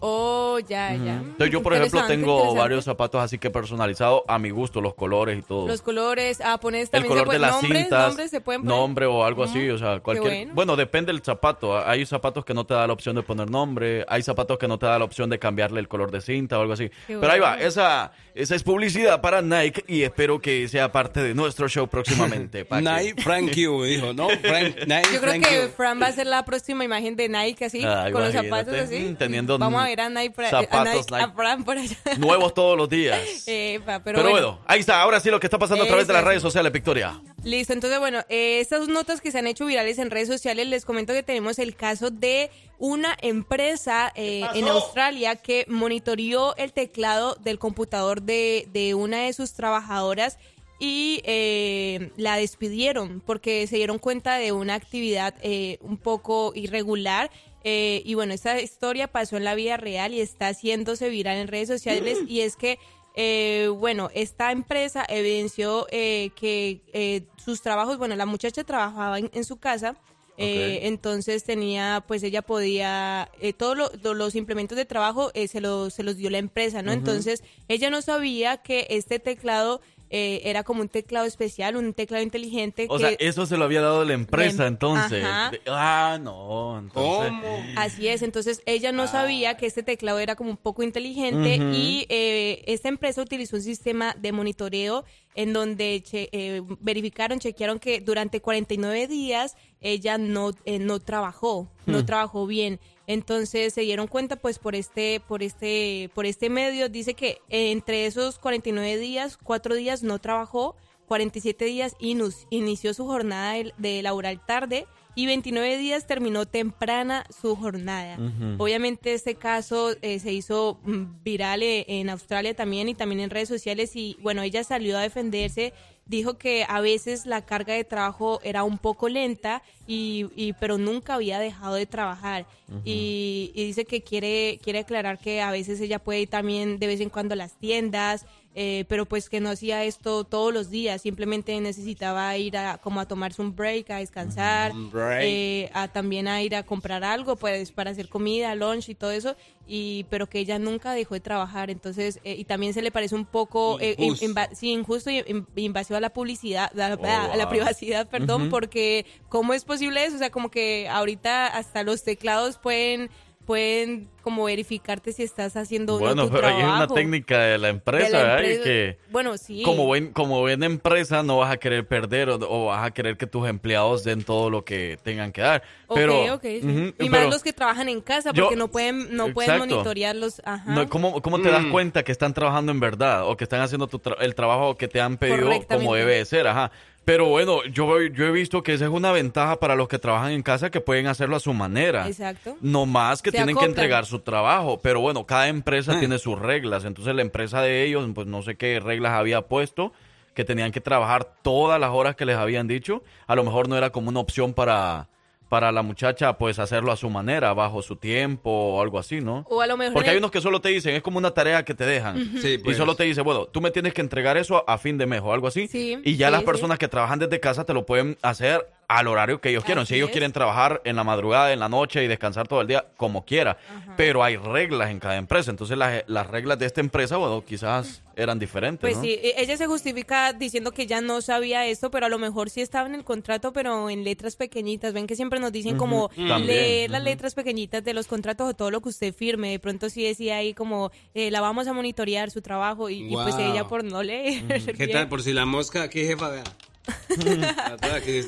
Oh, ya, ya. Entonces yo, por ejemplo, tengo varios zapatos así que personalizados a mi gusto, los colores y todo. Los colores, ah, pones el también color se puede, de las nombres, cintas, nombres se pueden poner. nombre o algo así, o sea, cualquier. bueno. Bueno. depende del zapato. Hay zapatos que no te da la opción de poner nombre, hay zapatos que no te da la opción de cambiarle el color de cinta o algo así. Qué Pero ahí va, esa, esa es publicidad para Nike y espero que sea parte de nuestro show próximamente. Nike Frank Q, dijo, ¿no? Frank, Nike Yo creo Frank que Q. Fran va a ser la próxima imagen de Nike así, Ay, con los zapatos así. mm, teniendo Vamos a ver a Nike, a zapatos Nike, a. Fran por allá. Nuevos todos los días. Epa, pero, Pero, bueno. bueno, ahí está. Ahora sí lo que está pasando a través de las es. redes sociales, Victoria. Listo, entonces bueno, eh, estas notas que se han hecho virales en redes sociales, les comento que tenemos el caso de una empresa eh, en Australia que monitoreó el teclado del computador de, de una de sus trabajadoras y eh, la despidieron porque se dieron cuenta de una actividad eh, un poco irregular. eh, y bueno, esta historia pasó en la vida real y está haciéndose viral en redes sociales y es que eh, bueno, esta empresa evidenció eh, que eh, sus trabajos, bueno, la muchacha trabajaba en, en su casa, eh, entonces tenía, pues ella podía, eh, todos lo- lo- los implementos de trabajo eh, se, los, se los dio la empresa, ¿no? Entonces ella no sabía que este teclado eh, era como un teclado especial, un teclado inteligente. O que, sea, eso se lo había dado la empresa, em- entonces. Ajá. Ah, no, entonces. Así es, entonces ella no sabía que este teclado era como un poco inteligente y eh, esta empresa utilizó un sistema de monitoreo en donde che- eh, verificaron, chequearon que durante 49 días ella no, eh, no trabajó, no Hmm. trabajó bien. Entonces se dieron cuenta pues por este, por este, por este medio, dice que entre esos 49 días, cuatro días no trabajó, 47 días inus- inició su jornada de, laboral tarde y 29 días terminó temprana su jornada. Obviamente este caso eh, se hizo mm, viral eh, en Australia también y también en redes sociales y bueno, ella salió a defenderse, dijo que a veces la carga de trabajo era un poco lenta y, y- pero nunca había dejado de trabajar. Y, y dice que quiere quiere aclarar que a veces ella puede ir también de vez en cuando a las tiendas eh, pero pues que no hacía esto todos los días, simplemente necesitaba ir a como a tomarse un break, a descansar, break. eh, a también a ir a comprar algo, pues para hacer comida, lunch y todo eso, y pero que ella nunca dejó de trabajar, entonces eh, y también se le parece un poco eh, in- Injusto. sí, injusto y in- invasivo a la publicidad, a la, Oh, a la wow. privacidad, perdón, porque cómo es posible eso, o sea, como que ahorita hasta los teclados pueden pueden como verificarte si estás haciendo o no Bueno, tu pero ahí es una trabajo. técnica de la empresa, De la empresa. que Bueno, sí. como buen, como buena empresa no vas a querer perder o, o vas a querer que tus empleados den todo lo que tengan que dar. Ok, Pero, ok, sí. Ujú, y pero- más los que trabajan en casa Yo- porque no pueden no pueden Exacto. monitorearlos. Ajá. No, ¿cómo, cómo te das Mm. cuenta que están trabajando en verdad o que están haciendo tu tra- el trabajo que te han pedido como debe de ser? Ajá. Pero bueno, yo, yo he visto que esa es una ventaja para los que trabajan en casa que pueden hacerlo a su manera. Exacto. No más que Se tienen que entregar su trabajo. Pero bueno, cada empresa Ah. tiene sus reglas. Entonces la empresa de ellos, pues no sé qué reglas había puesto, que tenían que trabajar todas las horas que les habían dicho. A lo mejor no era como una opción para, para la muchacha, pues hacerlo a su manera, bajo su tiempo o algo así, ¿no? O a lo mejor Porque hay unos que solo te dicen, es como una tarea que te dejan. Ujú. Sí, Y pues. solo te dice, bueno, tú me tienes que entregar eso a fin de mes o algo así. Sí, y ya sí, las sí. personas que trabajan desde casa te lo pueden hacer al horario que ellos quieran. Si ellos quieren trabajar en la madrugada, en la noche y descansar todo el día, como quiera. Pero hay reglas en cada empresa. Entonces las, las reglas de esta empresa, bueno, quizás eran diferentes, Pues ¿no? sí, e- ella se justifica diciendo que ya no sabía esto, pero a lo mejor sí estaba en el contrato, pero en letras pequeñitas. Ven que siempre nos dicen como leer las letras pequeñitas de los contratos o todo lo que usted firme. De pronto sí decía ahí como eh, la vamos a monitorear su trabajo y, y pues ella por no leer. ¿Qué tal? Por si la mosca, ¿qué jefa? Vea.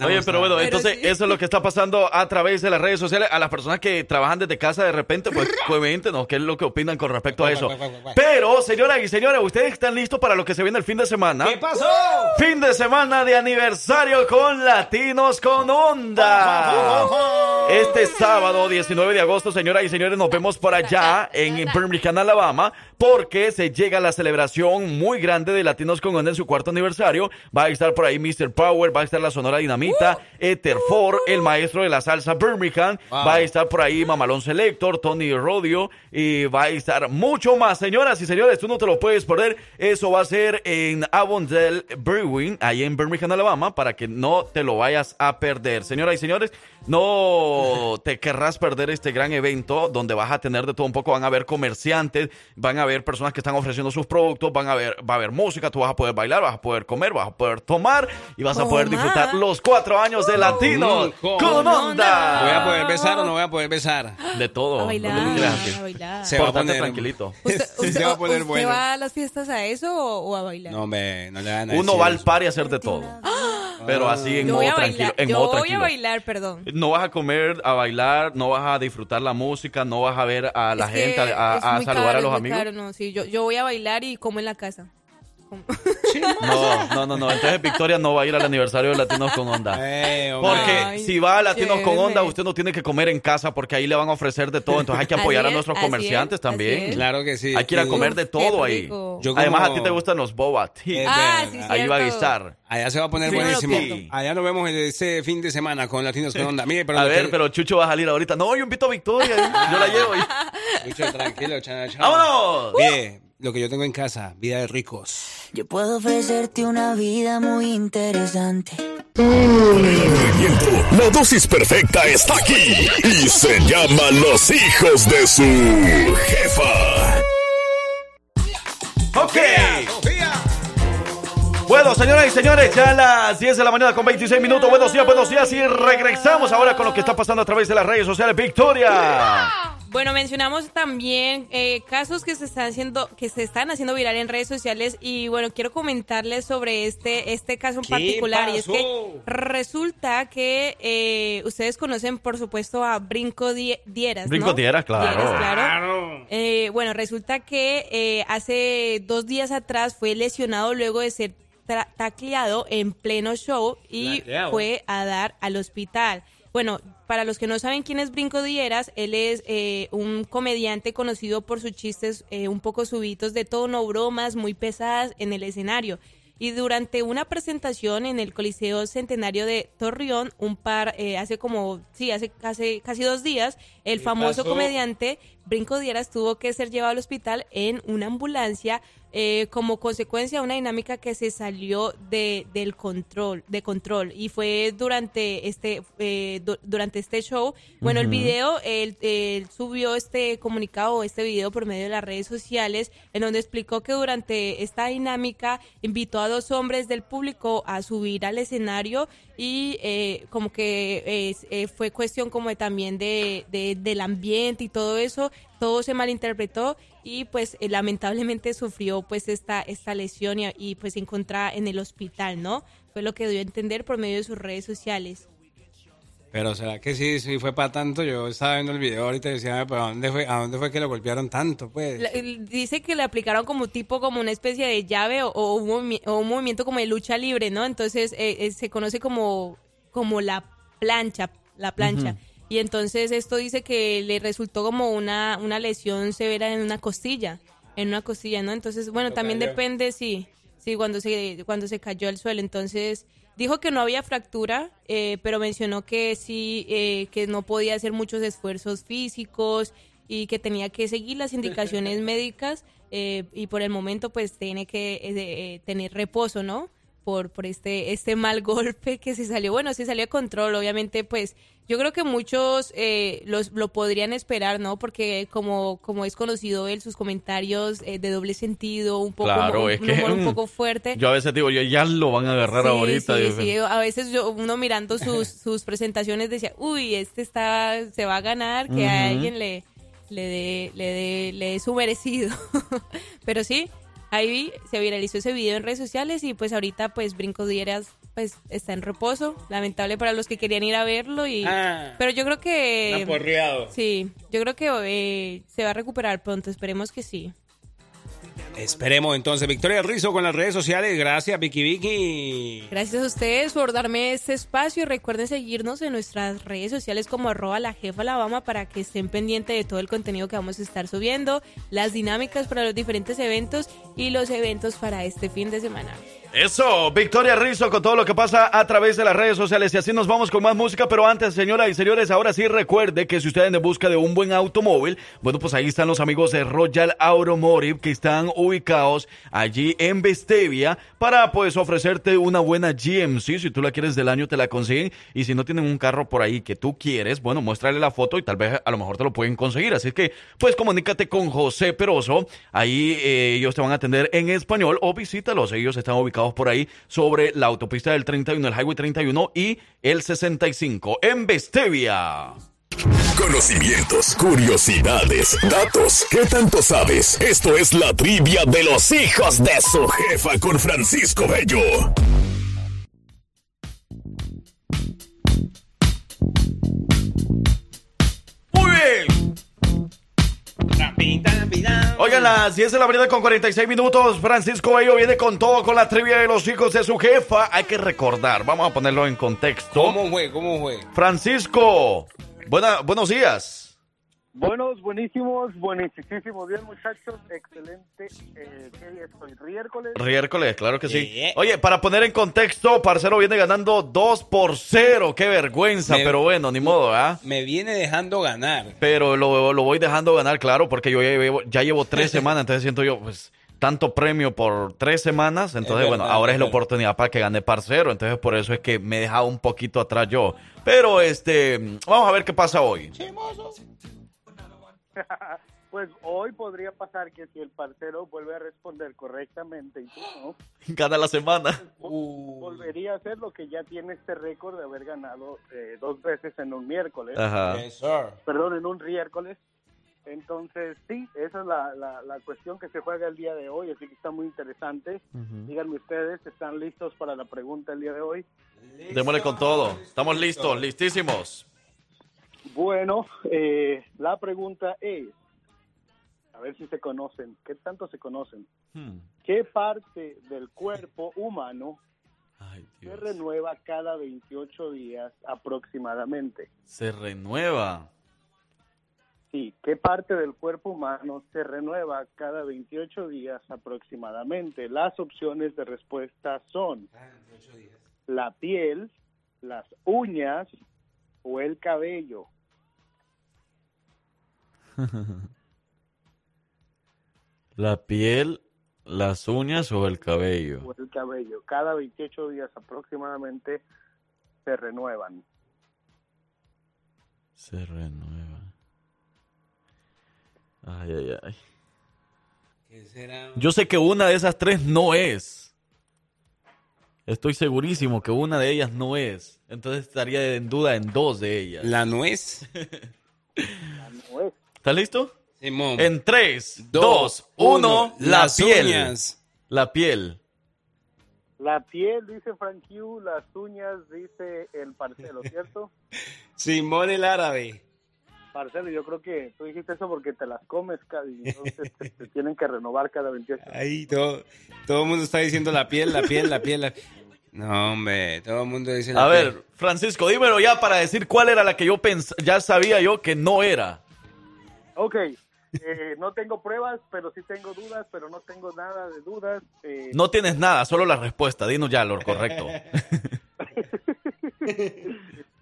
Oye, pero bueno, entonces eso es lo que está pasando a través de las redes sociales. A las personas que trabajan desde casa de repente, pues coméntenos qué es lo que opinan con respecto a eso. Pero, señoras y señores, ¿ustedes están listos para lo que se viene el fin de semana? ¿Qué pasó? Fin de semana de aniversario con Latinos con Onda. Este sábado 19 de agosto, señoras y señores, nos vemos por allá en Birmingham, Alabama, porque se llega la celebración muy grande de Latinos con Onda en su cuarto aniversario. Va a estar por ahí Mr. Power. Power, va a estar la Sonora Dinamita, Ether Four, el maestro de la salsa Birmingham, va a estar por ahí Mamalón Selector, Tony Rodio, y va a estar mucho más. Señoras y señores, tú no te lo puedes perder. Eso va a ser en Avondale Brewing, ahí en Birmingham, Alabama, para que no te lo vayas a perder. Señoras y señores, no te querrás perder este gran evento donde vas a tener de todo un poco. Van a haber comerciantes, van a haber personas que están ofreciendo sus productos, van a ver, va a haber música, tú vas a poder bailar, vas a poder comer, vas a poder tomar y vas a poder disfrutar los cuatro años de Latinos Mm, con onda. ¿Voy a poder besar o no voy a poder besar? De todo. A bailar, a bailar. Se va a poner tranquilito. Sí, se va a poner ¿Usted bueno. va a las fiestas a eso o, o a bailar? No, me, no le van a Uno va al par y a hacer de todo. Pero así en modo a tranquilo. bailar, En yo modo voy a tranquilo. bailar, perdón. No vas a comer, a bailar, no vas a disfrutar la música, no vas a ver a la Es gente, a, a saludar caro, a los amigos. caro, no, sí, yo, yo voy a bailar y como en la casa. No, no, no, no. Entonces Victoria no va a ir al aniversario de Latinos con Onda. Eh. Porque Ay, si va a Latinos con. Onda, usted no tiene que comer en casa porque ahí le van a ofrecer de todo. Entonces hay que apoyar a es, nuestros comerciantes es, también. Claro que sí. Hay que ir a comer de todo ahí. Además a ti te gustan los boba tea. Eh, Ah, sí, Ahí va a estar. Allá se va a poner Sí, buenísimo. Allá nos vemos este fin de semana con Latinos con Onda. Mire, pero A ver, que- pero Chucho va a salir ahorita. No, yo invito a Victoria. Yo la llevo. Mucho tranquilo, chao, chao. ¡Vámonos! Mire, lo que yo tengo en casa, vida de ricos. Yo puedo ofrecerte una vida muy interesante. La dosis perfecta está aquí y se llama Los hijos de su jefa. Ok. Bueno, señoras y señores, ya a las 10 de la mañana con 26 minutos. Buenos días, buenos días. Y regresamos ahora con lo que está pasando a través de las redes sociales. Victoria. Bueno, mencionamos también eh, casos que se están haciendo, que se están haciendo viral en redes sociales y bueno, quiero comentarles sobre este, este caso en ¿Qué particular y es que resulta que eh, ustedes conocen por supuesto a Brinco Die- Dieras, ¿no? Brinco Dieras, claro. Dieras, claro. Eh, bueno, resulta que eh, hace dos días atrás fue lesionado luego de ser tra- tacleado en pleno show y fue a dar al hospital. Bueno, para los que no saben quién es Brinco Dieras, él es eh, un comediante conocido por sus chistes eh, un poco subitos de tono, bromas muy pesadas en el escenario. Y durante una presentación en el Coliseo Centenario de Torreón, un par, eh, hace como, sí, hace, hace casi dos días, el ¿Qué famoso pasó? comediante Brinco Dieras tuvo que ser llevado al hospital en una ambulancia eh, como consecuencia de una dinámica que se salió de, del control, de control. Y fue durante este, eh, du- durante este show. Bueno, el video, él, él subió este comunicado, este video por medio de las redes sociales, en donde explicó que durante esta dinámica invitó a dos hombres del público a subir al escenario y eh, como que eh, fue cuestión como de también de, de- del ambiente y todo eso, todo se malinterpretó y pues eh, lamentablemente sufrió pues esta, esta lesión y, y, pues se encontraba en el hospital, ¿no? Fue lo que dio a entender por medio de sus redes sociales. Pero será que sí, sí fue para tanto. Yo estaba viendo el video ahorita y decía, pero ¿a dónde fue, a dónde fue que lo golpearon tanto? Pues. La- dice que le aplicaron como tipo, como una especie de llave o, o un, movi- o un movimiento como de lucha libre, ¿no? Entonces eh, eh, se conoce como, como la plancha, la plancha. Y entonces esto dice que le resultó como una, una lesión severa en una costilla, en una costilla, ¿no? Entonces, bueno, también cayó. depende, sí, sí, cuando se, cuando se cayó al suelo. Entonces, dijo que no había fractura, eh, pero mencionó que sí, eh, que no podía hacer muchos esfuerzos físicos y que tenía que seguir las indicaciones médicas eh, y por el momento pues tiene que eh, eh, tener reposo, ¿no? Por, por este, este mal golpe que se salió. Bueno, se salió de control, obviamente pues yo creo que muchos eh, los, lo podrían esperar, ¿no? Porque como, como es conocido él, sus comentarios eh, de doble sentido, un poco, Claro, un, es un que, humor un poco fuerte. Yo a veces digo, yo ya lo van a agarrar Sí, ahorita. sí, sí. A veces yo, uno mirando sus, sus presentaciones decía, uy, este está, se va a ganar, que a alguien le, le dé, le dé, le dé su merecido. Pero sí, ahí se viralizó ese video en redes sociales y pues ahorita pues Brinco Dieras pues está en reposo. Lamentable para los que querían ir a verlo y... Ah. pero yo creo que... Sí, yo creo que eh, se va a recuperar pronto, esperemos que sí. Esperemos entonces. Victoria Rizzo con las redes sociales. Gracias, Vicky Vicky. Gracias a ustedes por darme este espacio recuerden seguirnos en nuestras redes sociales como arroba la jefa Alabama para que estén pendientes de todo el contenido que vamos a estar subiendo, las dinámicas para los diferentes eventos y los eventos para este fin de semana. Eso, Victoria Rizzo con todo lo que pasa a través de las redes sociales. Y así nos vamos con más música, pero antes, señoras y señores, ahora sí recuerde que si usted anda en busca de un buen automóvil, bueno, pues ahí están los amigos de Royal Automotive que están ubicados allí en Bestevia para pues ofrecerte una buena GMC, si tú la quieres del año te la consiguen. Y si no tienen un carro por ahí que tú quieres, bueno, muéstrale la foto y tal vez a lo mejor te lo pueden conseguir, así que pues comunícate con José Peroso, ahí eh, ellos te van a atender en español o visítalos, ellos están ubicados por ahí sobre la autopista del 31, el Highway 31 y el 65 en Bestevia. Conocimientos, curiosidades, datos. ¿Qué tanto sabes? Esto es la trivia de los hijos de su jefa con Francisco Bello. Muy bien. Oigan, las 10 de la mañana con 46 minutos. Francisco Bello viene con todo con la trivia de los hijos de su jefa. Hay que recordar, vamos a ponerlo en contexto. ¿Cómo fue? ¿Cómo fue? Francisco, buena, buenos días. Buenos, buenísimos, buenísimos días, muchachos. Excelente. Eh, ¿Qué día estoy? ¿Riércoles? Riércoles, claro que sí. Oye, para poner en contexto, Parcero viene ganando 2 por 0. Qué vergüenza, Me- pero bueno, ni modo, ¿ah? Me viene dejando ganar. Pero lo, lo voy dejando ganar, claro, porque yo ya llevo, ya llevo tres semanas, entonces siento yo, pues, tanto premio por tres semanas, entonces, Es bueno, ahora es es la oportunidad para que gane parcero, entonces por eso es que me he dejado un poquito atrás yo. Pero, este, vamos a ver qué pasa hoy. pues hoy podría pasar que si el parcero vuelve a responder correctamente y tú no, Gana la semana. volvería a hacer lo que ya tiene este récord de haber ganado eh, dos veces en un miércoles. Ajá. Perdón, en un miércoles. Entonces, sí, esa es la, la, la cuestión que se juega el día de hoy, así que está muy interesante. Díganme ustedes, ¿están listos para la pregunta el día de hoy? Démosle con todo. Estamos listos, listísimos. Bueno, eh, la pregunta es, a ver si se conocen, ¿qué tanto se conocen? Hmm. ¿Qué parte del cuerpo humano se renueva cada 28 días aproximadamente? Se renueva. Sí, ¿qué parte del cuerpo humano se renueva cada 28 días aproximadamente? Las opciones de respuesta son la piel, las uñas o el cabello. La piel, las uñas o el cabello. o el cabello. Cada 28 días aproximadamente se renuevan. Se renueva. Ay, ay, ay. ¿Qué será? Yo sé que una de esas tres no es. Estoy segurísimo que una de ellas no es. Entonces estaría en duda en dos de ellas. ¿La nuez? ¿Estás listo? Simón. En 3, Dos, 2, 1, uno, la las piel. uñas. La piel. La piel, dice Frank Q, las uñas, dice el parcelo, ¿cierto? Simón el árabe. Parcelo, yo creo que tú dijiste eso porque te las comes, cada- y entonces te, te tienen que renovar cada 28 días. Ahí todo, todo el mundo está diciendo la piel, la piel, la piel. la- No, hombre, todo el mundo dice la A piel. ver, Francisco, dímelo ya para decir cuál era la que yo pens ya sabía yo que no era. Ok, eh, no tengo pruebas, pero sí tengo dudas, pero no tengo nada de dudas. eh, No tienes nada, solo la respuesta. Dinos ya lo correcto.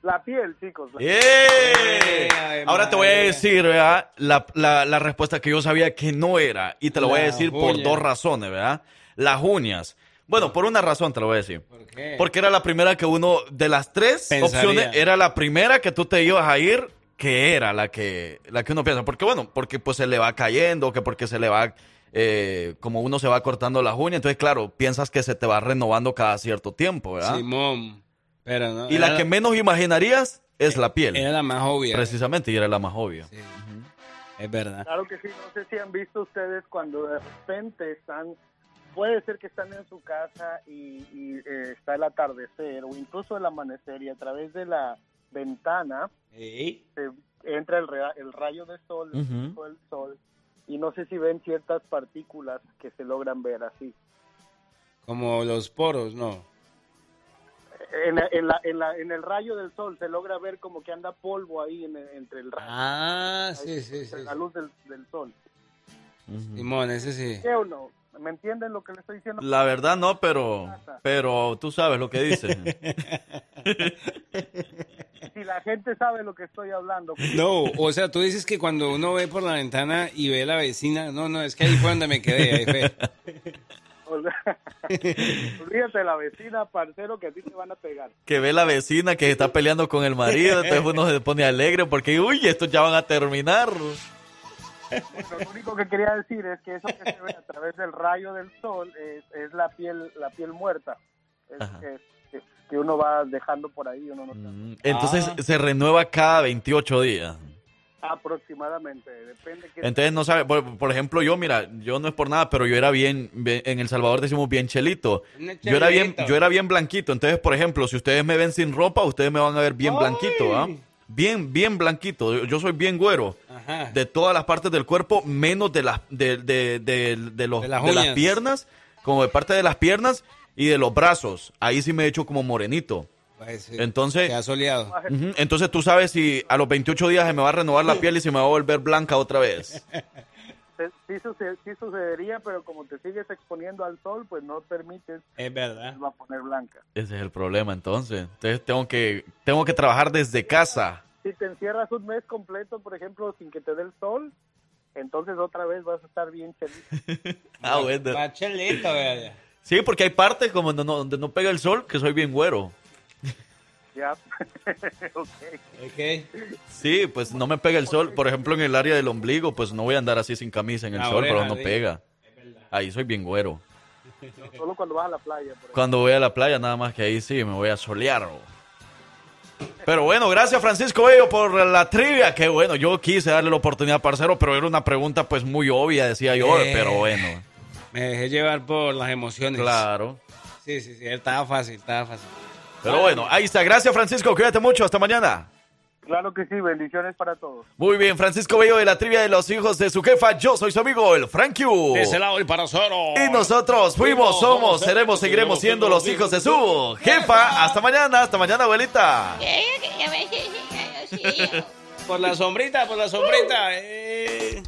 La piel, chicos. la- ¡Eh! Ahora te voy a decir, ¿verdad? La, la- la respuesta que yo sabía que no era. Y te lo voy a decir por dos razones, ¿verdad? Las uñas. Bueno, por una razón te lo voy a decir. qué? Porque era la primera que uno, de las tres Pensaría. opciones, era la primera que tú te ibas a ir, que era la que, la que uno piensa. Porque bueno, porque pues se le va cayendo, que porque se le va, eh, como uno se va cortando las uñas. Entonces, claro, piensas que se te va renovando cada cierto tiempo, ¿verdad? Simón. Pero no. Y la que menos imaginarías es la piel. Era la más obvia. Precisamente, y era la más obvia. Es verdad. Claro que sí, no sé si han visto ustedes cuando de repente están, puede ser que están en su casa y, y, eh, está el atardecer o incluso el amanecer y a través de la ventana se entra el, el rayo de sol, el Ujú. pico del sol y no sé si ven ciertas partículas que se logran ver así. Como los poros, no. En, en la- en la- en el rayo del sol se logra ver como que anda polvo ahí en el- entre el rayo. Ah, ahí, sí, sí, sí. entre La luz del, del sol. Simón, ese sí. ¿Sí o no? ¿Me entienden lo que le estoy diciendo? La verdad no, pero, pero tú sabes lo que dice. Si la gente sabe lo que estoy hablando. No, o sea, tú dices que cuando uno ve por la ventana y ve a la vecina, no, no, es que ahí fue donde me quedé, ahí fue. Olvídate la vecina, parcero, que a ti te van a pegar. que ve la vecina que está peleando con el marido, entonces uno se pone alegre porque, uy, estos ya van a terminar. Lo único que quería decir es que eso que se ve a través del rayo del sol es, es la piel la piel muerta. Es, que uno va dejando por ahí, uno no Entonces Ah. se renueva cada 28 días. aproximadamente, depende que Entonces no sabe, por, por ejemplo, yo, mira, yo no es por nada, pero yo era bien, bien- en El Salvador decimos bien chelito. Yo era bien, chelito. yo era bien blanquito. Entonces, por ejemplo, si ustedes me ven sin ropa, ustedes me van a ver bien blanquito, ¿ah? Bien, bien blanquito. Yo, soy bien güero. Ajá. De todas las partes del cuerpo, menos de las, de, de, de- de los, De las las piernas, como de parte de las piernas y de los brazos. Ahí sí me he hecho como morenito. Sí, Entonces, soleado. Entonces tú sabes si a los 28 días se me va a renovar la piel y se me va a volver blanca otra vez. sí, sí sucedería, pero como te sigues exponiendo al sol, pues no permites Es verdad. que va a poner blanca. Ese es el problema entonces. Entonces tengo que, tengo que trabajar desde casa. Si te encierras un mes completo, por ejemplo, sin que te dé el sol, entonces otra vez vas a estar bien feliz. Ah, bueno. Va chelito. Sí, porque hay partes como donde no, donde no pega el sol que soy bien güero. Sí, pues no me pega el sol. Por ejemplo, en el área del ombligo, pues no voy a andar así sin camisa en el La sol, pero no sí. pega. Ahí soy bien güero. Solo cuando vas a la playa. por Cuando voy a la playa, nada más que ahí sí me voy a solear. Pero bueno, gracias Francisco Bello por la trivia. Qué bueno, yo quise darle la oportunidad, parcero, pero era una pregunta pues muy obvia, decía yo, Eh. pero bueno. Me dejé llevar por las emociones. Claro. Sí, sí, sí, estaba fácil, estaba fácil. Pero bueno, ahí está. Gracias Francisco, cuídate mucho, hasta mañana. Claro que sí, bendiciones para todos. Muy bien, Francisco Bello de la trivia de los hijos de su jefa. Yo soy su amigo, el Frank Yu. De ese lado y para cero. Y nosotros fuimos, somos, seremos, seguiremos siendo los hijos de su jefa. Hasta mañana, hasta mañana, abuelita. Por la sombrita, por la sombrita. eh.